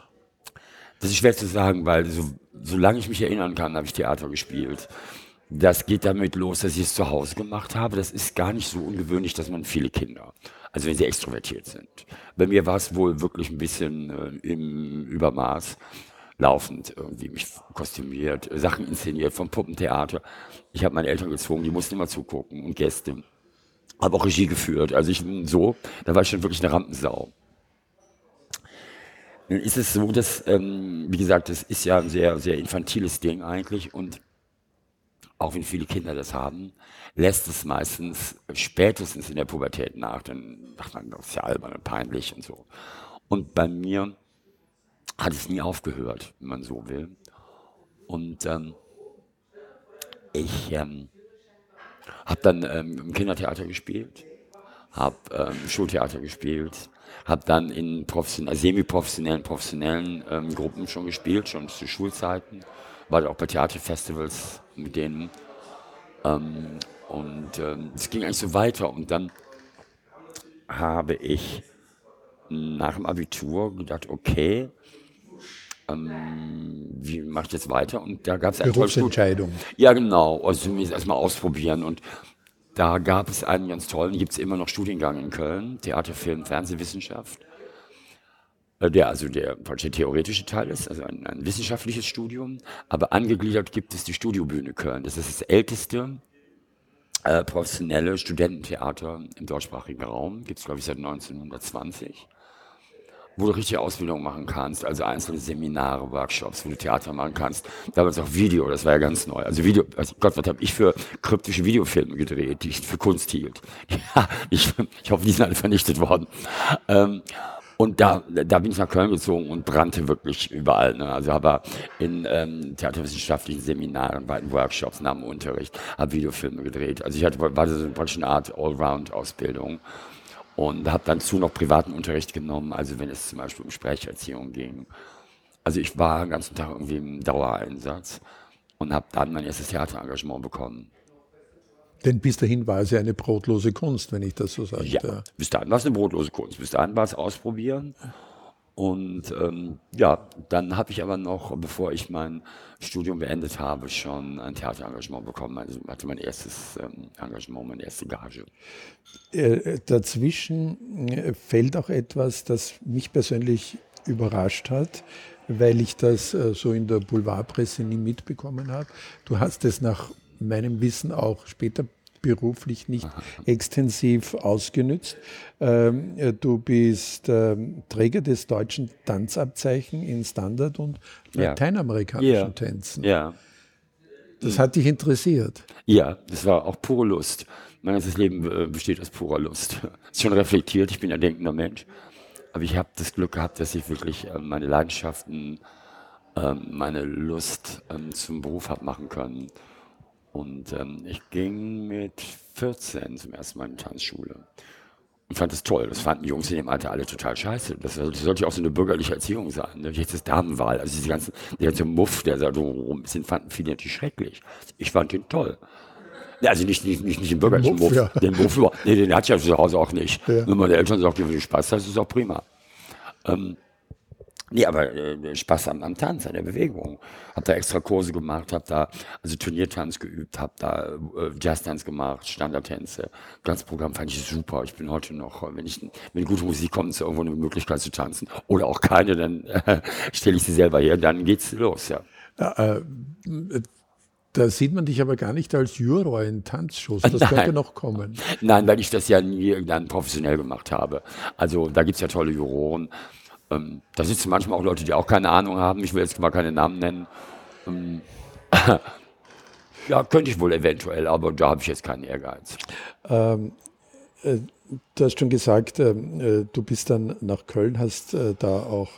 Das ist schwer zu sagen, weil so, solange ich mich erinnern kann, habe ich Theater gespielt. Das geht damit los, dass ich es zu Hause gemacht habe. Das ist gar nicht so ungewöhnlich, dass man viele Kinder, also wenn sie extrovertiert sind. Bei mir war es wohl wirklich ein bisschen äh, im Übermaß laufend irgendwie mich kostümiert, Sachen inszeniert vom Puppentheater. Ich habe meine Eltern gezwungen, die mussten immer zugucken und Gäste. Habe auch Regie geführt. Also ich so, da war ich schon wirklich eine Rampensau. Nun ist es so, dass, ähm, wie gesagt, das ist ja ein sehr, sehr infantiles Ding eigentlich und auch wenn viele Kinder das haben, lässt es meistens spätestens in der Pubertät nach. Dann sagt man, das ist ja albern und peinlich und so. Und bei mir hat es nie aufgehört, wenn man so will. Und ähm, ich ähm, habe dann ähm, im Kindertheater gespielt, habe ähm, Schultheater gespielt, habe dann in professionell, semi-professionellen, professionellen ähm, Gruppen schon gespielt, schon zu Schulzeiten, war auch bei Theaterfestivals mit denen. Ähm, und ähm, es ging eigentlich so weiter. Und dann habe ich nach dem Abitur gedacht, okay, ähm, wie mache ich jetzt weiter? Und da gab es eine Berufsentscheidung. Ja, genau. Also mir erstmal ausprobieren. Und da gab es einen ganz tollen, gibt es immer noch Studiengang in Köln, Theater, Film, Fernsehwissenschaft. Äh, der also der, der theoretische Teil ist, also ein, ein wissenschaftliches Studium. Aber angegliedert gibt es die Studiobühne Köln. Das ist das älteste äh, professionelle Studententheater im deutschsprachigen Raum. Gibt es, glaube ich, seit 1920 wo du richtige Ausbildung machen kannst, also einzelne Seminare, Workshops, wo du Theater machen kannst. Damals auch Video, das war ja ganz neu. Also Video, also Gott, was habe ich für kryptische Videofilme gedreht, die ich für Kunst hielt. (laughs) Ja, ich, ich hoffe, die sind alle vernichtet worden. Ähm, und da, da bin ich nach Köln gezogen und brannte wirklich überall. Ne? Also habe in ähm, theaterwissenschaftlichen Seminaren, bei Workshops, nach dem Unterricht, habe Videofilme gedreht. Also ich hatte, war so eine Art Allround-Ausbildung und habe dann zu noch privaten Unterricht genommen, also wenn es zum Beispiel um Sprecherziehung ging. Also ich war den ganzen Tag irgendwie im Dauereinsatz und habe dann mein erstes Theaterengagement bekommen. Denn bis dahin war es ja eine brotlose Kunst, wenn ich das so sage. Ja, bis dahin war es eine brotlose Kunst. Bis dahin war es ausprobieren. Und ähm, ja, dann habe ich aber noch, bevor ich mein Studium beendet habe, schon ein Theaterengagement bekommen. Also hatte mein erstes ähm, Engagement, meine erste Gage. Äh, dazwischen äh, fällt auch etwas, das mich persönlich überrascht hat, weil ich das äh, so in der Boulevardpresse nie mitbekommen habe. Du hast es nach meinem Wissen auch später beruflich nicht extensiv ausgenützt. Ähm, äh, du bist ähm, Träger des deutschen Tanzabzeichen in Standard- und Ja. lateinamerikanischen Ja. Tänzen. Ja. Das hat dich interessiert. Ja, das war auch pure Lust. Mein ganzes Leben äh, besteht aus purer Lust. (laughs) Ist schon reflektiert, ich bin ein denkender Mensch. Aber ich habe das Glück gehabt, dass ich wirklich äh, meine Leidenschaften, ähm, meine Lust zum Beruf habe machen können. Und ähm, ich ging mit 14 zum ersten Mal in die Tanzschule. Und fand das toll. Das fanden die Jungs in dem Alter alle total scheiße. Das sollte, sollte ja auch so eine bürgerliche Erziehung sein. Ne? Jetzt ist Damenwahl. Also diese ganzen, der ganze Muff, der da so rum ist, den fanden viele natürlich schrecklich. Ich fand den toll. Also nicht, nicht, nicht, nicht den bürgerlichen Muff, Muff. ja. Den Muff, nee, den hat ja zu Hause auch nicht. Ja. Wenn meine Eltern sagt, wenn du Spaß hast, ist es auch prima. Ähm, Nee, aber äh, Spaß am, am Tanz, an der Bewegung. Hab da extra Kurse gemacht, hab da also Turniertanz geübt, hab da äh, Jazztanz gemacht, Standardtänze. Das Programm fand ich super. Ich bin heute noch, wenn ich wenn gute Musik kommt, ist irgendwo eine Möglichkeit zu tanzen oder auch keine, dann äh, (laughs) stelle ich sie selber her, dann geht's los, ja. Ja, äh, da sieht man dich aber gar nicht als Juror in Tanzshows. Das Nein. könnte noch kommen. Nein, weil ich das ja nie dann professionell gemacht habe. Also da gibt's ja tolle Juroren. Ähm, da sitzen manchmal auch Leute, die auch keine Ahnung haben. Ich will jetzt mal keine Namen nennen. Ähm, (laughs) ja, könnte ich wohl eventuell, aber da habe ich jetzt keinen Ehrgeiz. Du hast schon gesagt, ähm, äh, du bist dann nach Köln, hast äh, da auch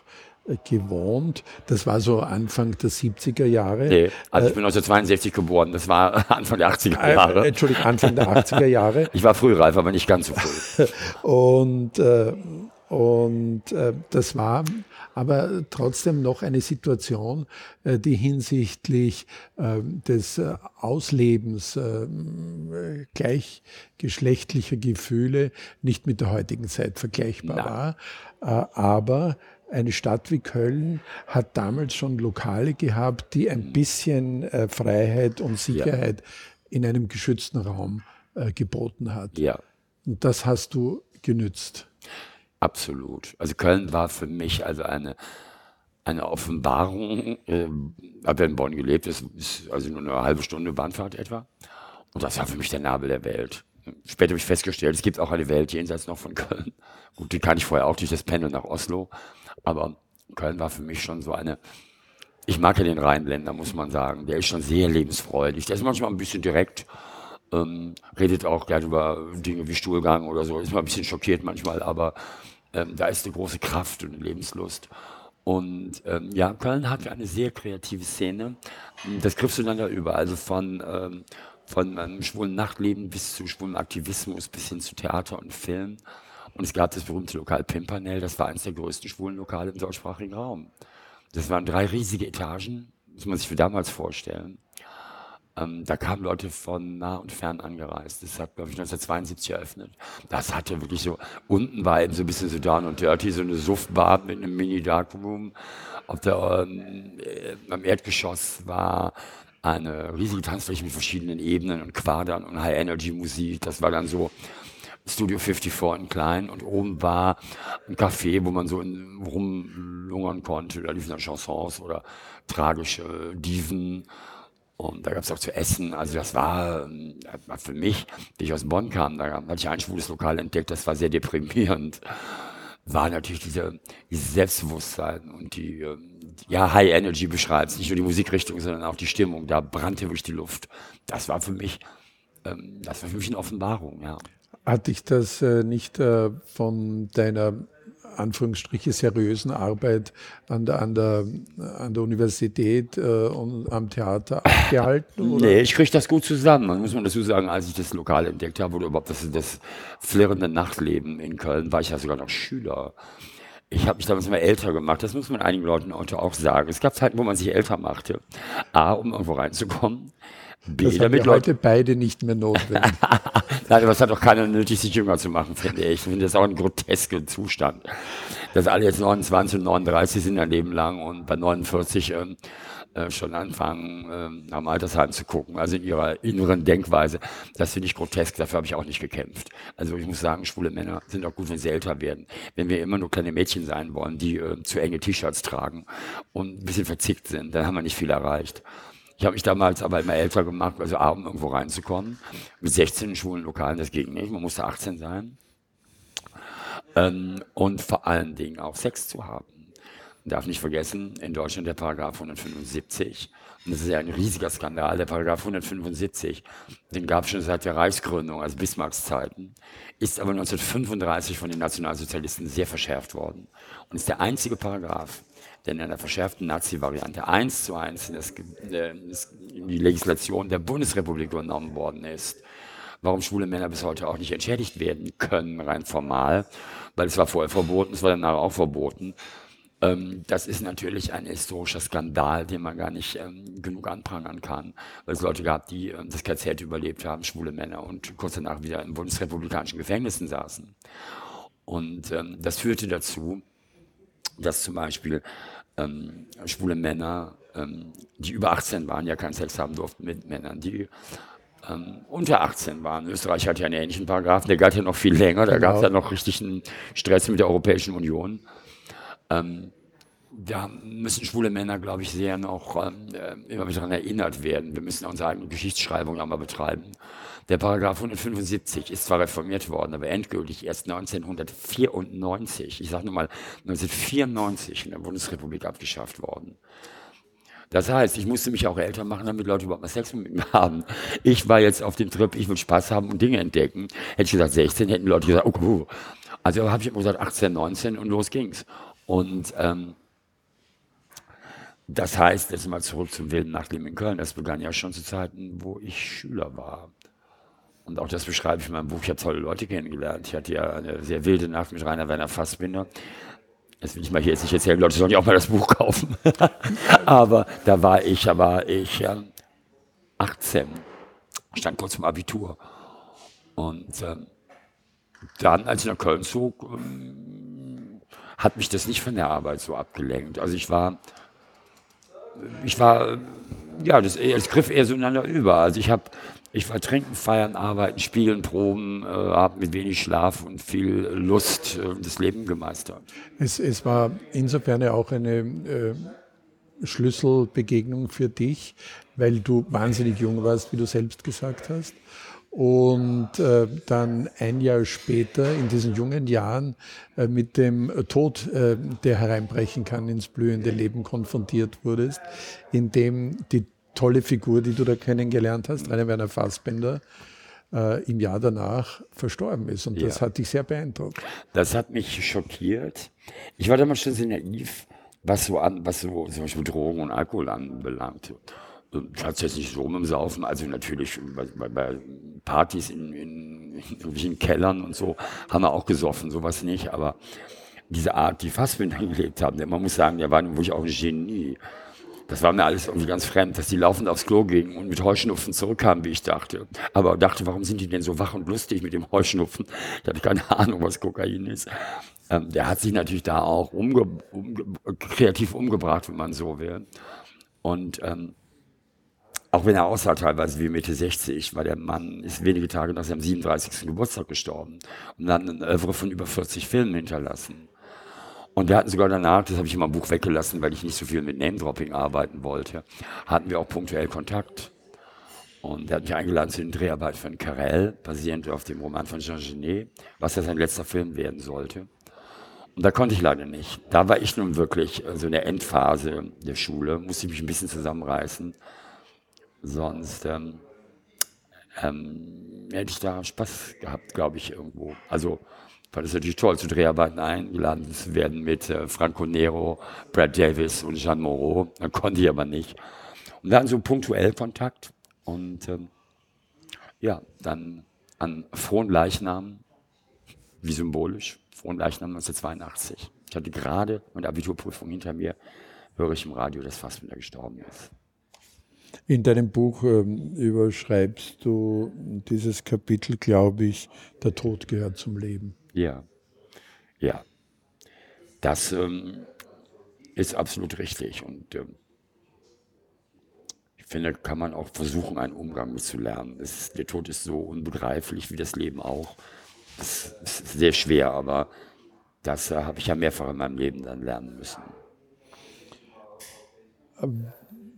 äh, gewohnt. Das war so Anfang der 70er Jahre. Nee, also ich bin 1962 geboren, das war (laughs) Anfang der 80er Äh, Jahre. Entschuldigung, Anfang der 80er Jahre. (laughs) Ich war frühreif, aber nicht ganz so früh. Und, äh, und äh, das war aber trotzdem noch eine Situation, äh, die hinsichtlich äh, des Auslebens äh, gleichgeschlechtlicher Gefühle nicht mit der heutigen Zeit vergleichbar war. Äh, aber eine Stadt wie Köln hat damals schon Lokale gehabt, die ein bisschen äh, Freiheit und Sicherheit in einem geschützten Raum äh, geboten hat. Ja, Und das hast du genützt. Absolut. Also Köln war für mich also eine, eine Offenbarung. Ähm, habe ja in Bonn gelebt, das ist also nur eine halbe Stunde Bahnfahrt etwa. Und das war für mich der Nabel der Welt. Später habe ich festgestellt, es gibt auch eine Welt jenseits noch von Köln. Gut, die kann ich vorher auch durch das Pendeln nach Oslo. Aber Köln war für mich schon so eine, ich mag ja den Rheinländer, muss man sagen. Der ist schon sehr lebensfreudig. Der ist manchmal ein bisschen direkt, ähm, redet auch gerne über Dinge wie Stuhlgang oder so. Ist mal ein bisschen schockiert manchmal, aber ähm, da ist eine große Kraft und Lebenslust. Und ähm, ja, Köln hat eine sehr kreative Szene. Das griffst du dann da über. Also von, ähm, von ähm, schwulen Nachtleben bis zu schwulen Aktivismus bis hin zu Theater und Film. Und es gab das berühmte Lokal Pimpernel, das war eines der größten schwulen Lokale im deutschsprachigen Raum. Das waren drei riesige Etagen, muss man sich für damals vorstellen. Ähm, da kamen Leute von nah und fern angereist. Das hat, glaube ich, 1972 eröffnet. Das hatte wirklich so, unten war eben so ein bisschen so down und dirty, so eine Suffbar mit einem Mini-Darkroom. Auf der, ähm, äh, am Erdgeschoss war eine riesige Tanzfläche mit verschiedenen Ebenen und Quadern und High-Energy-Musik. Das war dann so Studio 54 in klein und oben war ein Café, wo man so in, rumlungern konnte. Da liefen dann Chansons oder tragische Diven. Und da gab es auch zu essen. Also das war, ähm, war für mich, wie ich aus Bonn kam, da hatte ich ein schwules Lokal entdeckt, das war sehr deprimierend. War natürlich diese, dieses Selbstbewusstsein und die, ähm, ja, High Energy beschreibt nicht nur die Musikrichtung, sondern auch die Stimmung. Da brannte wirklich die Luft. Das war für mich, ähm, das war für mich eine Offenbarung, ja. Hat dich das äh, nicht äh, von deiner Anführungsstriche seriösen Arbeit an der, an der, an der Universität äh, und am Theater abgehalten? Oder? Nee, ich kriege das gut zusammen. Man muss man dazu sagen, als ich das Lokal entdeckt habe oder überhaupt das, das flirrende Nachtleben in Köln, war ich ja sogar noch Schüler. Ich habe mich damals immer älter gemacht. Das muss man einigen Leuten auch sagen. Es gab Zeiten, wo man sich älter machte. A, um irgendwo reinzukommen. B, Das haben damit Leute. heute beide nicht mehr notwendig. (laughs) Nein, aber es hat auch keiner nötig, sich jünger zu machen, finde ich. Ich finde das auch ein grotesker Zustand. Dass alle jetzt 29 und 39 sind ein Leben lang und bei 49 ähm, äh, schon anfangen, ähm, am Altersheim zu gucken. Also in ihrer inneren Denkweise. Das finde ich grotesk. Dafür habe ich auch nicht gekämpft. Also ich muss sagen, schwule Männer sind auch gut, wenn sie älter werden. Wenn wir immer nur kleine Mädchen sein wollen, die äh, zu enge T-Shirts tragen und ein bisschen verzickt sind, dann haben wir nicht viel erreicht. Ich habe mich damals aber immer älter gemacht, also A, um irgendwo reinzukommen. Mit 16 in schwulen Lokalen, das ging nicht. Man musste 18 sein. Ähm, und vor allen Dingen auch Sex zu haben. Man darf nicht vergessen, in Deutschland der Paragraph 175. Und das ist ja ein riesiger Skandal, der Paragraph 175. Den gab es schon seit der Reichsgründung, also Bismarcks Zeiten. Ist aber 1935 von den Nationalsozialisten sehr verschärft worden. Und ist der einzige Paragraph, der in einer verschärften Nazi-Variante eins zu eins in, das, äh, die Legislation der Bundesrepublik übernommen worden ist warum schwule Männer bis heute auch nicht entschädigt werden können, rein formal, weil es war vorher verboten, es war danach auch verboten. Ähm, das ist natürlich ein historischer Skandal, den man gar nicht ähm, genug anprangern kann, weil es Leute gab, die ähm, das KZ überlebt haben, schwule Männer, und kurz danach wieder in bundesrepublikanischen Gefängnissen saßen. Und das führte dazu, dass zum Beispiel ähm, schwule Männer, ähm, die über 18 waren, ja keinen Sex haben durften mit Männern, die ähm, unter 18 waren. Österreich hat ja einen ähnlichen Paragraphen, der galt ja noch viel länger, da genau. gab es ja noch richtig einen Stress mit der Europäischen Union. Ähm, da müssen schwule Männer, glaube ich, sehr noch ähm, äh, immer wieder daran erinnert werden. Wir müssen unsere eigene Geschichtsschreibung auch mal betreiben. Der Paragraph 175 ist zwar reformiert worden, aber endgültig erst 1994, ich sage nur mal 1994 in der Bundesrepublik abgeschafft worden. Das heißt, ich musste mich auch älter machen, damit Leute überhaupt mal Sex mit mir haben. Ich war jetzt auf dem Trip, ich will Spaß haben und Dinge entdecken. Hätte ich gesagt 16, hätten Leute gesagt, oh, oh. Also habe ich immer gesagt 18, 19 und los ging's. Und ähm, das heißt, jetzt mal zurück zum wilden Nachtleben in Köln. Das begann ja schon zu Zeiten, wo ich Schüler war. Und auch das beschreibe ich in meinem Buch. Ich habe tolle Leute kennengelernt. Ich hatte ja eine sehr wilde Nacht mit Rainer Werner Fassbinder. Das will ich mal hier jetzt nicht erzählen, Leute sollen ja auch mal das Buch kaufen. (laughs) Aber da war ich, da war ich äh, 18, stand kurz zum Abitur. Und äh, dann, als ich nach Köln zog, ähm, hat mich das nicht von der Arbeit so abgelenkt. Also ich war, ich war, ja, das, es griff eher so ineinander über. Also ich habe ich war trinken, feiern, arbeiten, spielen, proben, äh, habe mit wenig Schlaf und viel Lust äh, das Leben gemeistert. Es, es war insofern ja auch eine äh, Schlüsselbegegnung für dich, weil du wahnsinnig jung warst, wie du selbst gesagt hast. Und äh, dann ein Jahr später, in diesen jungen Jahren, äh, mit dem Tod, äh, der hereinbrechen kann, ins blühende Leben konfrontiert wurdest, in dem die tolle Figur, die du da kennengelernt hast, Rainer Werner Fassbender, äh, im Jahr danach verstorben ist. Und das hat dich sehr beeindruckt. Das hat mich schockiert. Ich war damals schon sehr naiv, was so an, was so zum Beispiel Drogen und Alkohol anbelangt. Ich hatte es jetzt nicht so mit dem Saufen, also natürlich bei, bei Partys in, in, (laughs) in Kellern und so haben wir auch gesoffen, sowas nicht, aber diese Art, die Fassbinder (laughs) gelebt haben, man muss sagen, der war wirklich auch ein Genie. Das war mir alles irgendwie ganz fremd, dass die laufend aufs Klo gingen und mit Heuschnupfen zurückkamen, wie ich dachte. Aber dachte, warum sind die denn so wach und lustig mit dem Heuschnupfen? (laughs) Ich hatte keine Ahnung, was Kokain ist. Ähm, der hat sich natürlich da auch umge umge kreativ umgebracht, wenn man so will. Und ähm, auch wenn er aussah teilweise wie Mitte 60, war der Mann, ist wenige Tage nach seinem 37. Geburtstag gestorben und hat ein Oeuvre von über 40 Filmen hinterlassen. Und wir hatten sogar danach, das habe ich in meinem Buch weggelassen, weil ich nicht so viel mit Name-Dropping arbeiten wollte, hatten wir auch punktuell Kontakt. Und er hat mich eingeladen zu den Dreharbeiten von Carell, basierend auf dem Roman von Jean Genet, was ja sein letzter Film werden sollte. Und da konnte ich leider nicht. Da war ich nun wirklich so in der Endphase der Schule, musste ich mich ein bisschen zusammenreißen. Sonst ähm, ähm, hätte ich da Spaß gehabt, glaube ich, irgendwo. Also fand es natürlich toll, zu Dreharbeiten eingeladen zu werden mit äh, Franco Nero, Brad Davis und Jean Moreau. Dann konnte ich aber nicht. Und dann so punktuell Kontakt. Und ähm, ja, dann an Frohen Leichnam, wie symbolisch, Frohen Leichnam 1982. Ich hatte gerade meine Abiturprüfung hinter mir, höre ich im Radio, dass Fassbinder gestorben ist. In deinem Buch ähm, überschreibst du dieses Kapitel, glaube ich, der Tod gehört zum Leben. Ja, ja. Das ähm, ist absolut richtig. Und ähm, ich finde, kann man auch versuchen, einen Umgang mit zu lernen. Ist, der Tod ist so unbegreiflich wie das Leben auch. Das ist sehr schwer, aber das äh, habe ich ja mehrfach in meinem Leben dann lernen müssen.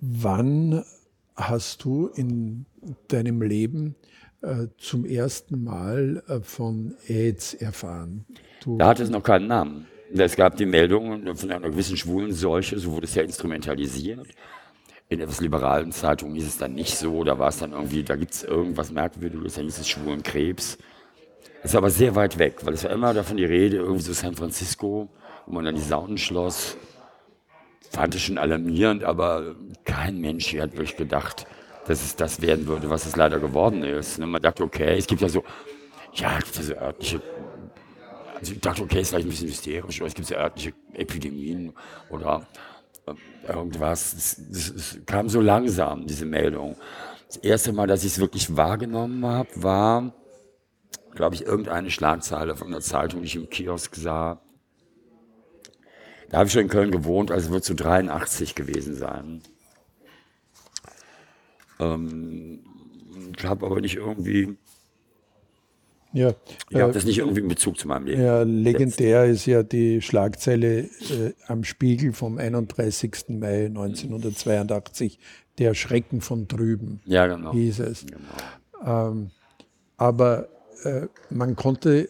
Wann hast du in deinem Leben äh, zum ersten Mal äh, von AIDS erfahren? Du Da hatte es noch keinen Namen. Es gab die Meldung von einer gewissen Schwulenseuche, so wurde es ja instrumentalisiert. In etwas liberalen Zeitungen hieß es dann nicht so, da war es dann irgendwie, da gibt es irgendwas Merkwürdiges, dann hieß es Schwulenkrebs. Es war aber sehr weit weg, weil es war immer davon die Rede, irgendwie so San Francisco, wo man dann die Saunen schloss. Fand es schon alarmierend, aber kein Mensch hier hat wirklich gedacht, dass es das werden würde, was es leider geworden ist. Und man dachte, okay, es gibt ja so, ja, es gibt ja so örtliche, also ich dachte, okay, es ist vielleicht ein bisschen hysterisch, oder es gibt ja örtliche Epidemien oder äh, irgendwas. Es, es, es kam so langsam, diese Meldung. Das erste Mal, dass ich es wirklich wahrgenommen habe, war, glaube ich, irgendeine Schlagzeile von einer Zeitung, die ich im Kiosk sah. Da habe ich schon in Köln gewohnt, also wird so 83 gewesen sein. Ähm, ich habe aber nicht irgendwie, ja, ich habe äh, das nicht irgendwie in Bezug zu meinem Leben. ja, legendär ist ja die Schlagzeile äh, am Spiegel vom 31. Mai 1982, der Schrecken von drüben, Ja, genau. hieß es. genau. Ähm, aber äh, man konnte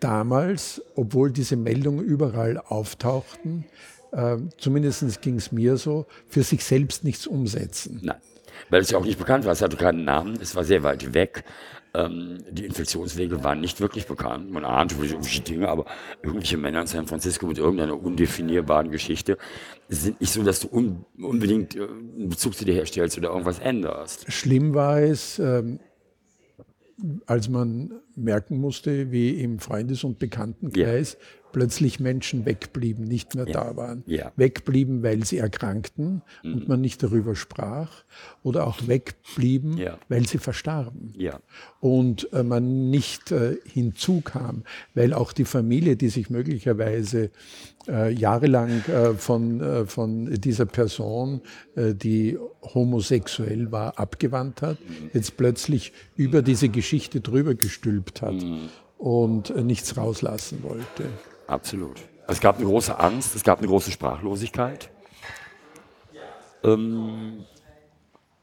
damals, obwohl diese Meldungen überall auftauchten, äh, zumindest ging es mir so, für sich selbst nichts umsetzen. Nein, weil es ja auch nicht bekannt war. Es hatte keinen Namen, es war sehr weit weg. Ähm, die Infektionswege waren nicht wirklich bekannt. Man ahnte irgendwelche Dinge, aber irgendwelche Männer in San Francisco mit irgendeiner undefinierbaren Geschichte es sind nicht so, dass du un unbedingt äh, einen Bezug zu dir herstellst oder irgendwas änderst. Schlimm war es, ähm, als man merken musste, wie im Freundes- und Bekanntenkreis plötzlich Menschen wegblieben, nicht mehr da waren. Ja. Mhm. Wegblieben, weil sie erkrankten und man nicht darüber sprach. Oder auch wegblieben, Ja. weil sie verstarben. Ja. Und äh, man nicht äh, hinzukam, weil auch die Familie, die sich möglicherweise äh, jahrelang äh, von, äh, von dieser Person, äh, die homosexuell war, abgewandt hat, jetzt plötzlich über diese Geschichte drüber gestülpt hat und äh, nichts rauslassen wollte. Absolut. Es gab eine große Angst, es gab eine große Sprachlosigkeit. Ähm,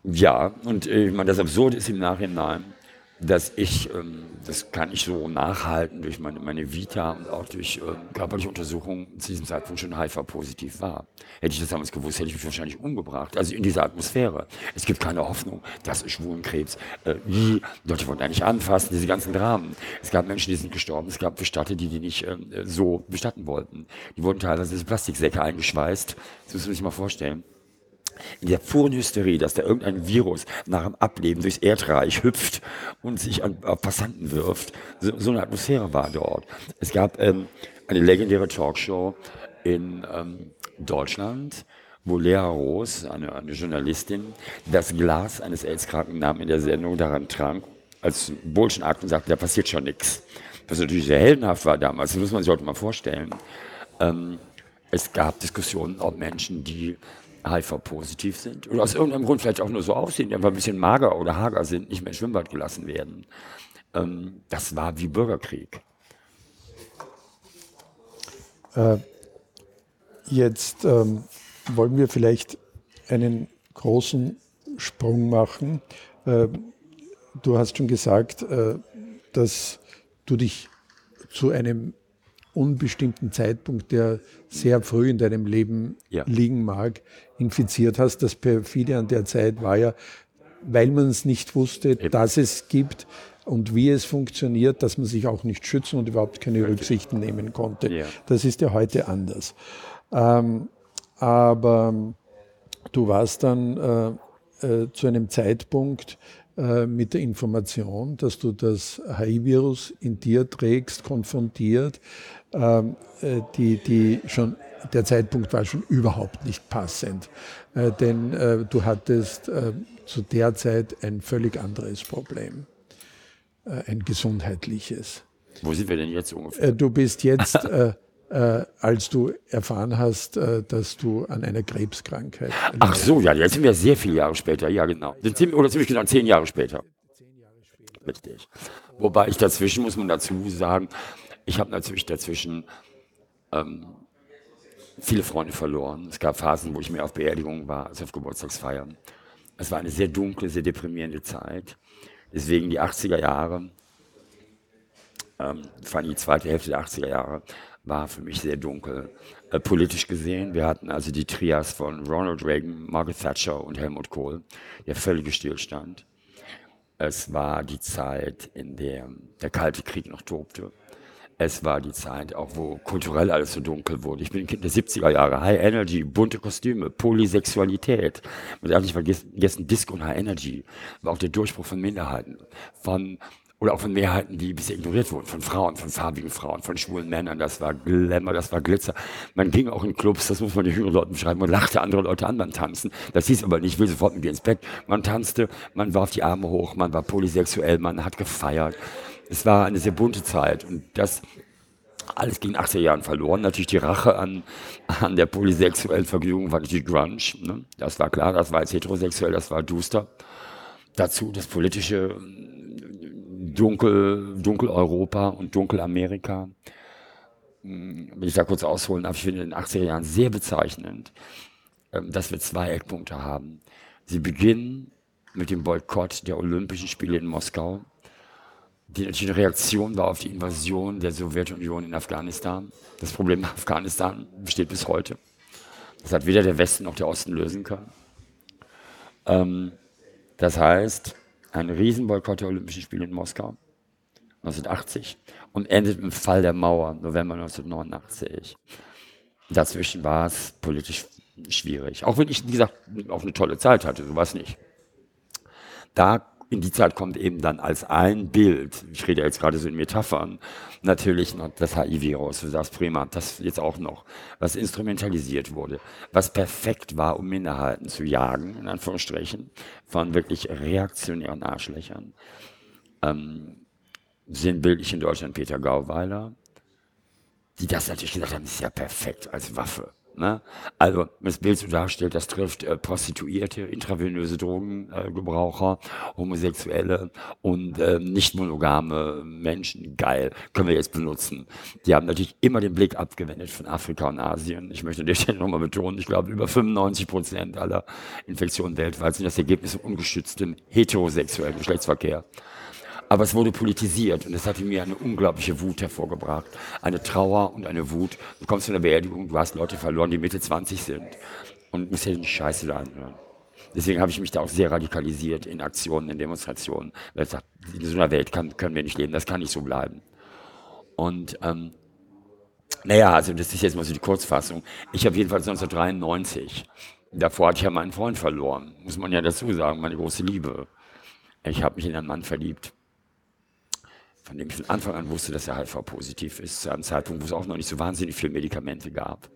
ja, und äh, ich meine, das Absurde ist im Nachhinein, dass ich, ähm, das kann ich so nachhalten durch meine, meine Vita und auch durch ähm, körperliche Untersuchungen zu diesem Zeitpunkt schon HIV-positiv war. Hätte ich das damals gewusst, hätte ich mich wahrscheinlich umgebracht. Also in dieser Atmosphäre. Es gibt keine Hoffnung, das ist Schwulenkrebs. Äh, wie? Leute wollten eigentlich anfassen, diese ganzen Dramen. Es gab Menschen, die sind gestorben, es gab Bestatter, die die nicht ähm, so bestatten wollten. Die wurden teilweise in Plastiksäcke eingeschweißt. Das muss man sich mal vorstellen in der puren Hysterie, dass da irgendein Virus nach dem Ableben durchs Erdreich hüpft und sich an auf Passanten wirft. So, so eine Atmosphäre war dort. Es gab ähm, eine legendäre Talkshow in ähm, Deutschland, wo Lea Roos, eine, eine Journalistin, das Glas eines AIDS-Kranken nahm in der Sendung, daran trank, als symbolischen Akt und sagte, da passiert schon nichts. Was natürlich sehr heldenhaft war damals, das muss man sich heute mal vorstellen. Ähm, es gab Diskussionen, ob Menschen, die HIV-positiv sind oder aus irgendeinem Grund vielleicht auch nur so aussehen, die einfach ein bisschen mager oder hager sind, nicht mehr ins Schwimmbad gelassen werden. Ähm, das war wie Bürgerkrieg. Jetzt ähm, wollen wir vielleicht einen großen Sprung machen. Äh, du hast schon gesagt, äh, dass du dich zu einem unbestimmten Zeitpunkt, der sehr früh in deinem Leben Ja. liegen mag, infiziert hast. Das perfide an der Zeit war ja, weil man es nicht wusste, dass es gibt und wie es funktioniert, dass man sich auch nicht schützen und überhaupt keine Rücksichten nehmen konnte. Ja. Das ist ja heute anders. Ähm, aber du warst dann äh, äh, zu einem Zeitpunkt äh, mit der Information, dass du das HIV-Virus in dir trägst, konfrontiert, die, die schon, der Zeitpunkt war schon überhaupt nicht passend, äh, denn äh, du hattest äh, zu der Zeit ein völlig anderes Problem, äh, ein gesundheitliches. Wo sind wir denn jetzt ungefähr? Äh, Du bist jetzt, äh, äh, als du erfahren hast, äh, dass du an einer Krebskrankheit. Ach so, ja, jetzt sind wir sehr viele Jahre später, ja genau. Sind oder ziemlich genau zehn Jahre später. Richtig. Wobei ich dazwischen, muss man dazu sagen, ich habe natürlich dazwischen ähm, viele Freunde verloren. Es gab Phasen, wo ich mehr auf Beerdigungen war als auf Geburtstagsfeiern. es war eine sehr dunkle, sehr deprimierende Zeit. Deswegen die 80er Jahre, ähm, vor allem die zweite Hälfte der 80er Jahre, war für mich sehr dunkel. Äh, politisch gesehen, wir hatten also die Trias von Ronald Reagan, Margaret Thatcher und Helmut Kohl, der völlige Stillstand. Es war die Zeit, in der der Kalte Krieg noch tobte. Es war die Zeit, auch wo kulturell alles so dunkel wurde. Ich bin ein Kind der 70er Jahre. High Energy, bunte Kostüme, Polysexualität. Man darf nicht vergessen, Disco und High Energy war auch der Durchbruch von Minderheiten. Von oder auch von Mehrheiten, die bisher ignoriert wurden, von Frauen, von farbigen Frauen, von schwulen Männern, das war Glamour, das war Glitzer. Man ging auch in Clubs, das muss man den jüngeren Leuten beschreiben, und lachte andere Leute an beim Tanzen. Das hieß aber nicht, ich will sofort mit dir ins Bett. Man tanzte, man warf die Arme hoch, man war polysexuell, man hat gefeiert. Es war eine sehr bunte Zeit und das alles ging 80er Jahren verloren. Natürlich die Rache an, an der polysexuellen Vergnügung war natürlich Grunge. Ne? Das war klar, das war jetzt heterosexuell, das war duster. Dazu das politische Dunkel, Dunkel-Europa und Dunkel-Amerika. Hm, wenn ich da kurz ausholen darf, ich finde in den 80er Jahren sehr bezeichnend, ähm, dass wir zwei Eckpunkte haben. Sie beginnen mit dem Boykott der Olympischen Spiele in Moskau, die natürlich Reaktion war auf die Invasion der Sowjetunion in Afghanistan. Das Problem in Afghanistan besteht bis heute. Das hat weder der Westen noch der Osten lösen können. Ähm, das heißt, ein Riesenboykott der Olympischen Spiele in Moskau 1980 und endet mit dem Fall der Mauer November 1989. Dazwischen war es politisch schwierig. Auch wenn ich, wie gesagt, auch eine tolle Zeit hatte, sowas nicht. Da in die Zeit kommt eben dann als ein Bild, ich rede jetzt gerade so in Metaphern, natürlich noch das HIV-Virus, das Primat, das jetzt auch noch, was instrumentalisiert wurde, was perfekt war, um Minderheiten zu jagen, in Anführungsstrichen, von wirklich reaktionären Arschlöchern. Ähm, sinnbildlich in Deutschland Peter Gauweiler, die das natürlich gesagt haben, ist ja perfekt als Waffe. Ne? Also, das Bild so darstellt, das trifft äh, Prostituierte, intravenöse Drogengebraucher, Homosexuelle und äh, nicht monogame Menschen. Geil, können wir jetzt benutzen. Die haben natürlich immer den Blick abgewendet von Afrika und Asien. Ich möchte an (laughs) der nochmal betonen, ich glaube, über 95 Prozent aller Infektionen weltweit sind das Ergebnis von ungeschütztem heterosexuellen Geschlechtsverkehr. Aber es wurde politisiert und es hat in mir eine unglaubliche Wut hervorgebracht. Eine Trauer und eine Wut. Du kommst zu einer Beerdigung, du hast Leute verloren, die Mitte 20 sind und musst dir die Scheiße da anhören. Deswegen habe ich mich da auch sehr radikalisiert in Aktionen, in Demonstrationen. Weil ich sage, in so einer Welt kann, können wir nicht leben, das kann nicht so bleiben. Und ähm, naja, also das ist jetzt mal so die Kurzfassung. Ich habe jedenfalls 1993, davor hatte ich ja meinen Freund verloren, muss man ja dazu sagen, meine große Liebe. Ich habe mich in einen Mann verliebt von dem ich von Anfang an wusste, dass er HIV-positiv ist, zu einem Zeitpunkt, wo es auch noch nicht so wahnsinnig viele Medikamente gab.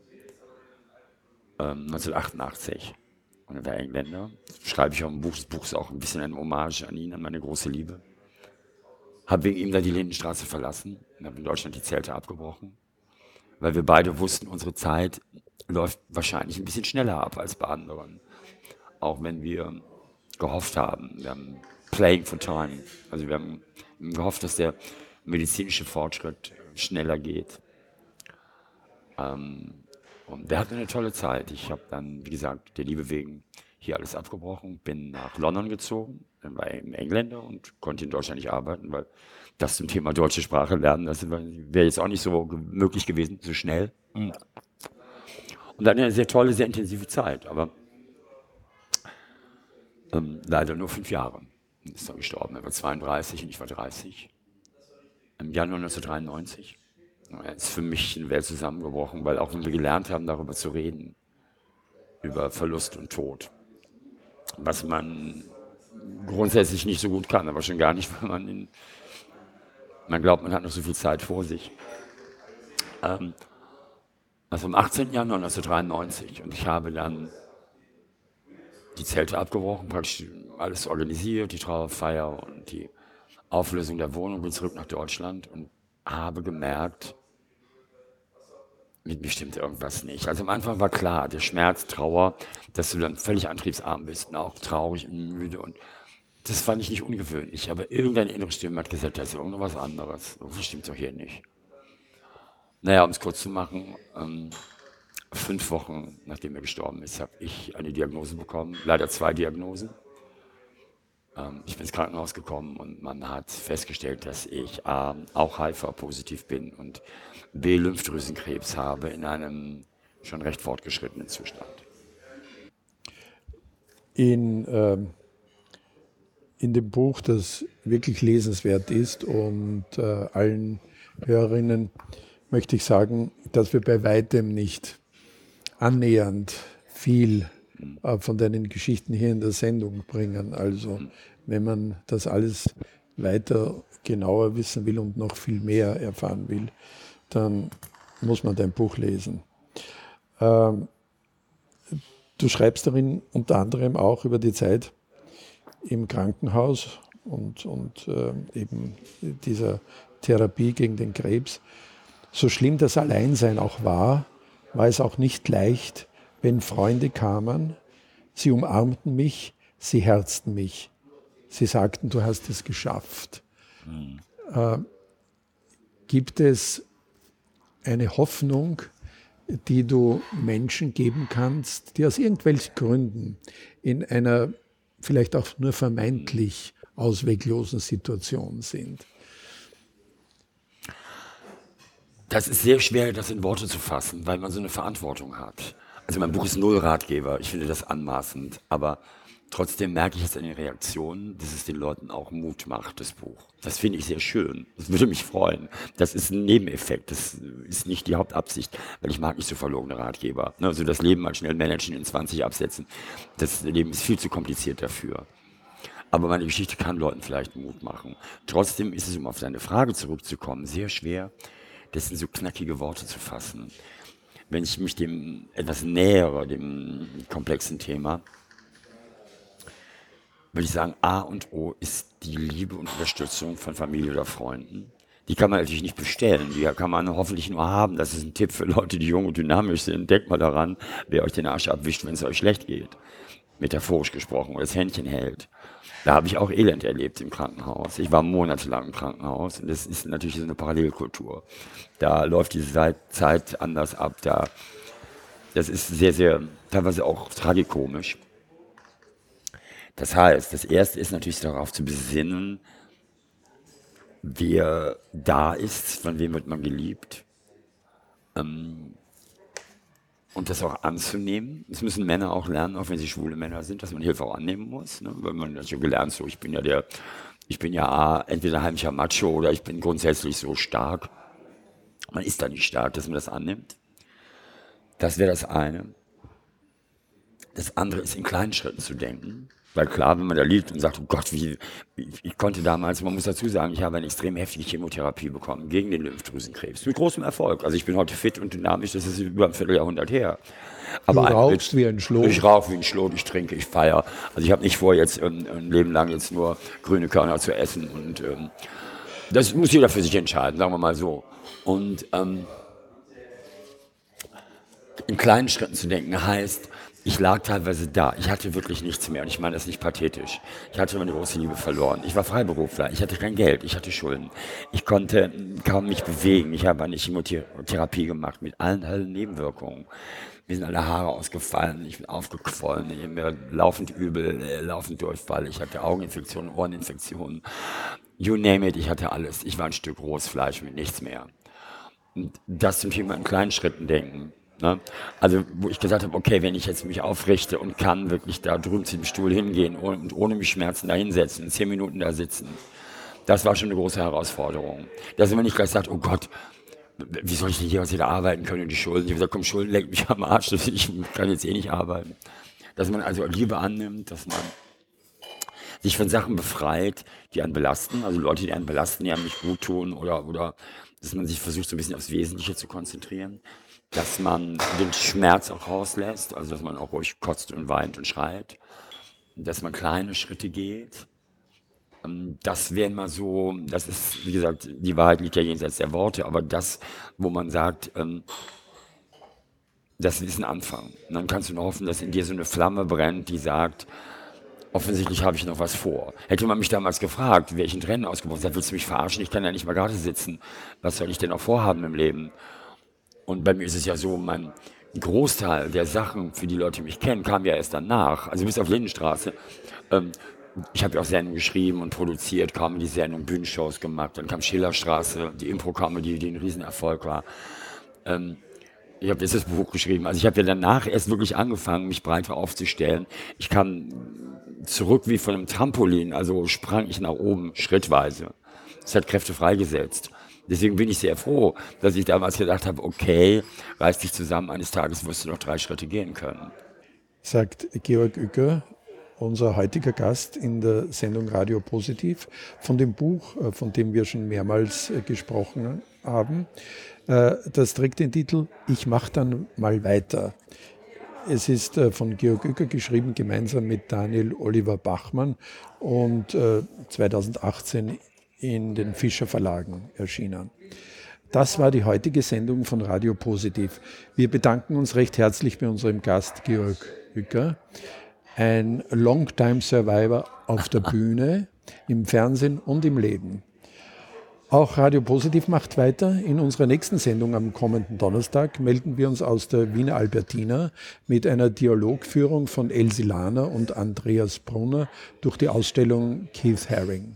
Ähm, 1988. Und er war Engländer. Das schreibe ich auch im Buch. Das Buch ist auch ein bisschen eine Hommage an ihn, an meine große Liebe. Habe wegen ihm dann die Lindenstraße verlassen und habe in Deutschland die Zelte abgebrochen. Weil wir beide wussten, unsere Zeit läuft wahrscheinlich ein bisschen schneller ab als bei anderen. Auch wenn wir gehofft haben. Wir haben Playing for Time. Also wir haben gehofft, dass der medizinische Fortschritt schneller geht. Ähm, und der hatte eine tolle Zeit. Ich habe dann, wie gesagt, der Liebe wegen hier alles abgebrochen, bin nach London gezogen, dann war ich Engländer und konnte in Deutschland nicht arbeiten, weil das zum Thema deutsche Sprache lernen, das wäre jetzt auch nicht so möglich gewesen, so schnell. Und dann eine sehr tolle, sehr intensive Zeit, aber ähm, leider nur fünf Jahre ist er gestorben. Er war 32 und ich war 30. Im Januar 1993. Er ist für mich eine Welt zusammengebrochen, weil auch wenn wir gelernt haben, darüber zu reden, über Verlust und Tod, was man grundsätzlich nicht so gut kann, aber schon gar nicht, (laughs) weil man in, man glaubt, man hat noch so viel Zeit vor sich. Ähm, also am 18. Januar 1993 und ich habe dann die Zelte abgebrochen, praktisch alles organisiert, die Trauerfeier und die Auflösung der Wohnung, bin zurück nach Deutschland und habe gemerkt, mit mir stimmt irgendwas nicht. Also am Anfang war klar, der Schmerz, Trauer, dass du dann völlig antriebsarm bist und auch traurig und müde und das fand ich nicht ungewöhnlich, aber irgendeine innere Stimme hat gesagt, das ist irgendwas anderes. Das stimmt doch hier nicht. Naja, um es kurz zu machen, ähm, fünf Wochen nachdem er gestorben ist, habe ich eine Diagnose bekommen, leider zwei Diagnosen. Ähm, ich bin ins Krankenhaus gekommen und man hat festgestellt, dass ich A, auch HIV-positiv bin und B, Lymphdrüsenkrebs habe in einem schon recht fortgeschrittenen Zustand. In, ähm, in dem Buch, das wirklich lesenswert ist und äh, allen Hörerinnen möchte ich sagen, dass wir bei weitem nicht annähernd viel äh, von deinen Geschichten hier in der Sendung bringen. Also wenn man das alles weiter genauer wissen will und noch viel mehr erfahren will, dann muss man dein Buch lesen. Ähm, du schreibst darin unter anderem auch über die Zeit im Krankenhaus und, und äh, eben dieser Therapie gegen den Krebs. So schlimm das Alleinsein auch war, war es auch nicht leicht, wenn Freunde kamen, sie umarmten mich, sie herzten mich. Sie sagten, du hast es geschafft. Mhm. Äh, gibt es eine Hoffnung, die du Menschen geben kannst, die aus irgendwelchen Gründen in einer vielleicht auch nur vermeintlich ausweglosen Situation sind? Das ist sehr schwer, das in Worte zu fassen, weil man so eine Verantwortung hat. Also mein Buch ist null Ratgeber, ich finde das anmaßend, aber trotzdem merke ich jetzt an den Reaktionen, dass es den Leuten auch Mut macht, das Buch. Das finde ich sehr schön. Das würde mich freuen. Das ist ein Nebeneffekt, das ist nicht die Hauptabsicht, weil ich mag nicht so verlogene Ratgeber. Ne, also das Leben mal schnell managen, in 20 absetzen, das Leben ist viel zu kompliziert dafür. Aber meine Geschichte kann Leuten vielleicht Mut machen. Trotzdem ist es, um auf deine Frage zurückzukommen, sehr schwer, das in so knackige Worte zu fassen wenn ich mich dem etwas nähere, dem komplexen Thema, würde ich sagen, A und O ist die Liebe und Unterstützung von Familie oder Freunden. Die kann man natürlich nicht bestellen, die kann man hoffentlich nur haben. Das ist ein Tipp für Leute, die jung und dynamisch sind. Denkt mal daran, wer euch den Arsch abwischt, wenn es euch schlecht geht. Metaphorisch gesprochen, oder das Händchen hält. Da habe ich auch Elend erlebt im Krankenhaus. Ich war monatelang im Krankenhaus und das ist natürlich so eine Parallelkultur. Da läuft diese Zeit anders ab. Da, das ist sehr, sehr, teilweise auch tragikomisch. Das heißt, das Erste ist natürlich darauf zu besinnen, wer da ist, von wem wird man geliebt. Ähm, und das auch anzunehmen. Das müssen Männer auch lernen, auch wenn sie schwule Männer sind, dass man Hilfe auch annehmen muss. Ne? Weil man das schon gelernt, so ich bin ja der, ich bin ja entweder ein heimlicher Macho oder ich bin grundsätzlich so stark. Man ist da nicht stark, dass man das annimmt. Das wäre das eine. Das andere ist in kleinen Schritten zu denken. Weil klar, wenn man da liegt und sagt, oh Gott, wie, ich konnte damals, man muss dazu sagen, ich habe eine extrem heftige Chemotherapie bekommen gegen den Lymphdrüsenkrebs. Mit großem Erfolg. Also ich bin heute fit und dynamisch, das ist über ein Vierteljahrhundert her. Aber du rauchst wie ein Schlot. Ich rauche wie ein Schlot, ich trinke, ich feiere. Also ich habe nicht vor, jetzt ein, ein, Leben lang jetzt nur grüne Körner zu essen. Und ähm, das muss jeder für sich entscheiden, sagen wir mal so. Und ähm, in kleinen Schritten zu denken heißt, ich lag teilweise da. Ich hatte wirklich nichts mehr. Und ich meine das nicht pathetisch. Ich hatte meine große Liebe verloren. Ich war Freiberufler. Ich hatte kein Geld. Ich hatte Schulden. Ich konnte kaum mich bewegen. Ich habe eine Chemotherapie gemacht mit allen, allen Nebenwirkungen. Mir sind alle Haare ausgefallen. Ich bin aufgequollen. Ich mir laufend übel, äh, laufend Durchfall. Ich hatte Augeninfektionen, Ohreninfektionen. You name it. Ich hatte alles. Ich war ein Stück rohes Fleisch mit nichts mehr. Und das zum Thema in kleinen Schritten denken Ne? Also wo ich gesagt habe, okay, wenn ich jetzt mich aufrichte und kann wirklich da drüben zu dem Stuhl hingehen und ohne mich Schmerzen da hinsetzen, zehn Minuten da sitzen, das war schon eine große Herausforderung. Dass man nicht gleich sagt, oh Gott, wie soll ich denn hier was wieder arbeiten können, die Schulden? Ich habe gesagt, komm, Schulden lenkt mich am Arsch, (laughs) ich kann jetzt eh nicht arbeiten. Dass man also Liebe annimmt, dass man sich von Sachen befreit, die einen belasten, also Leute, die einen belasten, die einem nicht gut tun oder, oder dass man sich versucht, so ein bisschen aufs Wesentliche zu konzentrieren dass man den Schmerz auch rauslässt, also dass man auch ruhig kotzt und weint und schreit, dass man kleine Schritte geht. Ähm, das wäre mal so, das ist, wie gesagt, die Wahrheit liegt ja jenseits der Worte, aber das, wo man sagt, ähm, das ist ein Anfang. Und dann kannst du nur hoffen, dass in dir so eine Flamme brennt, die sagt, offensichtlich habe ich noch was vor. Hätte man mich damals gefragt, wäre ich in Tränen ausgebrochen, sagt, willst du mich verarschen? Ich kann ja nicht mal gerade sitzen. Was soll ich denn noch vorhaben im Leben? Und bei mir ist es ja so, mein Großteil der Sachen, für die Leute mich kennen, kam ja erst danach. Also bis auf Lindenstraße. Ähm, ich habe ja auch Sendungen geschrieben und produziert, Comedy-Sendungen, Bühnenshows gemacht. Dann kam Schillerstraße, die Impro-Comedy, die ein Riesenerfolg war. Ähm, ich habe jetzt das Buch geschrieben. Also ich habe ja danach erst wirklich angefangen, mich breiter aufzustellen. Ich kam zurück wie von einem Trampolin, also sprang ich nach oben schrittweise. Das hat Kräfte freigesetzt. Deswegen bin ich sehr froh, dass ich damals gedacht habe, okay, reiß dich zusammen, eines Tages wirst du noch drei Schritte gehen können. Sagt Georg Uecker, unser heutiger Gast in der Sendung Radio Positiv, von dem Buch, äh, von dem wir schon mehrmals äh, gesprochen haben. Äh, das trägt den Titel Ich mach dann mal weiter. Es ist von Georg Uecker geschrieben, gemeinsam mit Daniel Oliver Bachmann und 2018 in den Fischer Verlagen erschienen. Das war die heutige Sendung von Radio Positiv. Wir bedanken uns recht herzlich bei unserem Gast Georg Hücker, ein Longtime Survivor auf der (laughs) Bühne, im Fernsehen und im Leben. Auch Radio Positiv macht weiter. In unserer nächsten Sendung am kommenden Donnerstag melden wir uns aus der Wiener Albertina mit einer Dialogführung von Elsie Lahner und Andreas Brunner durch die Ausstellung Keith Haring.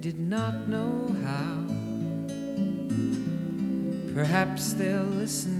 did not know how. Perhaps they'll listen.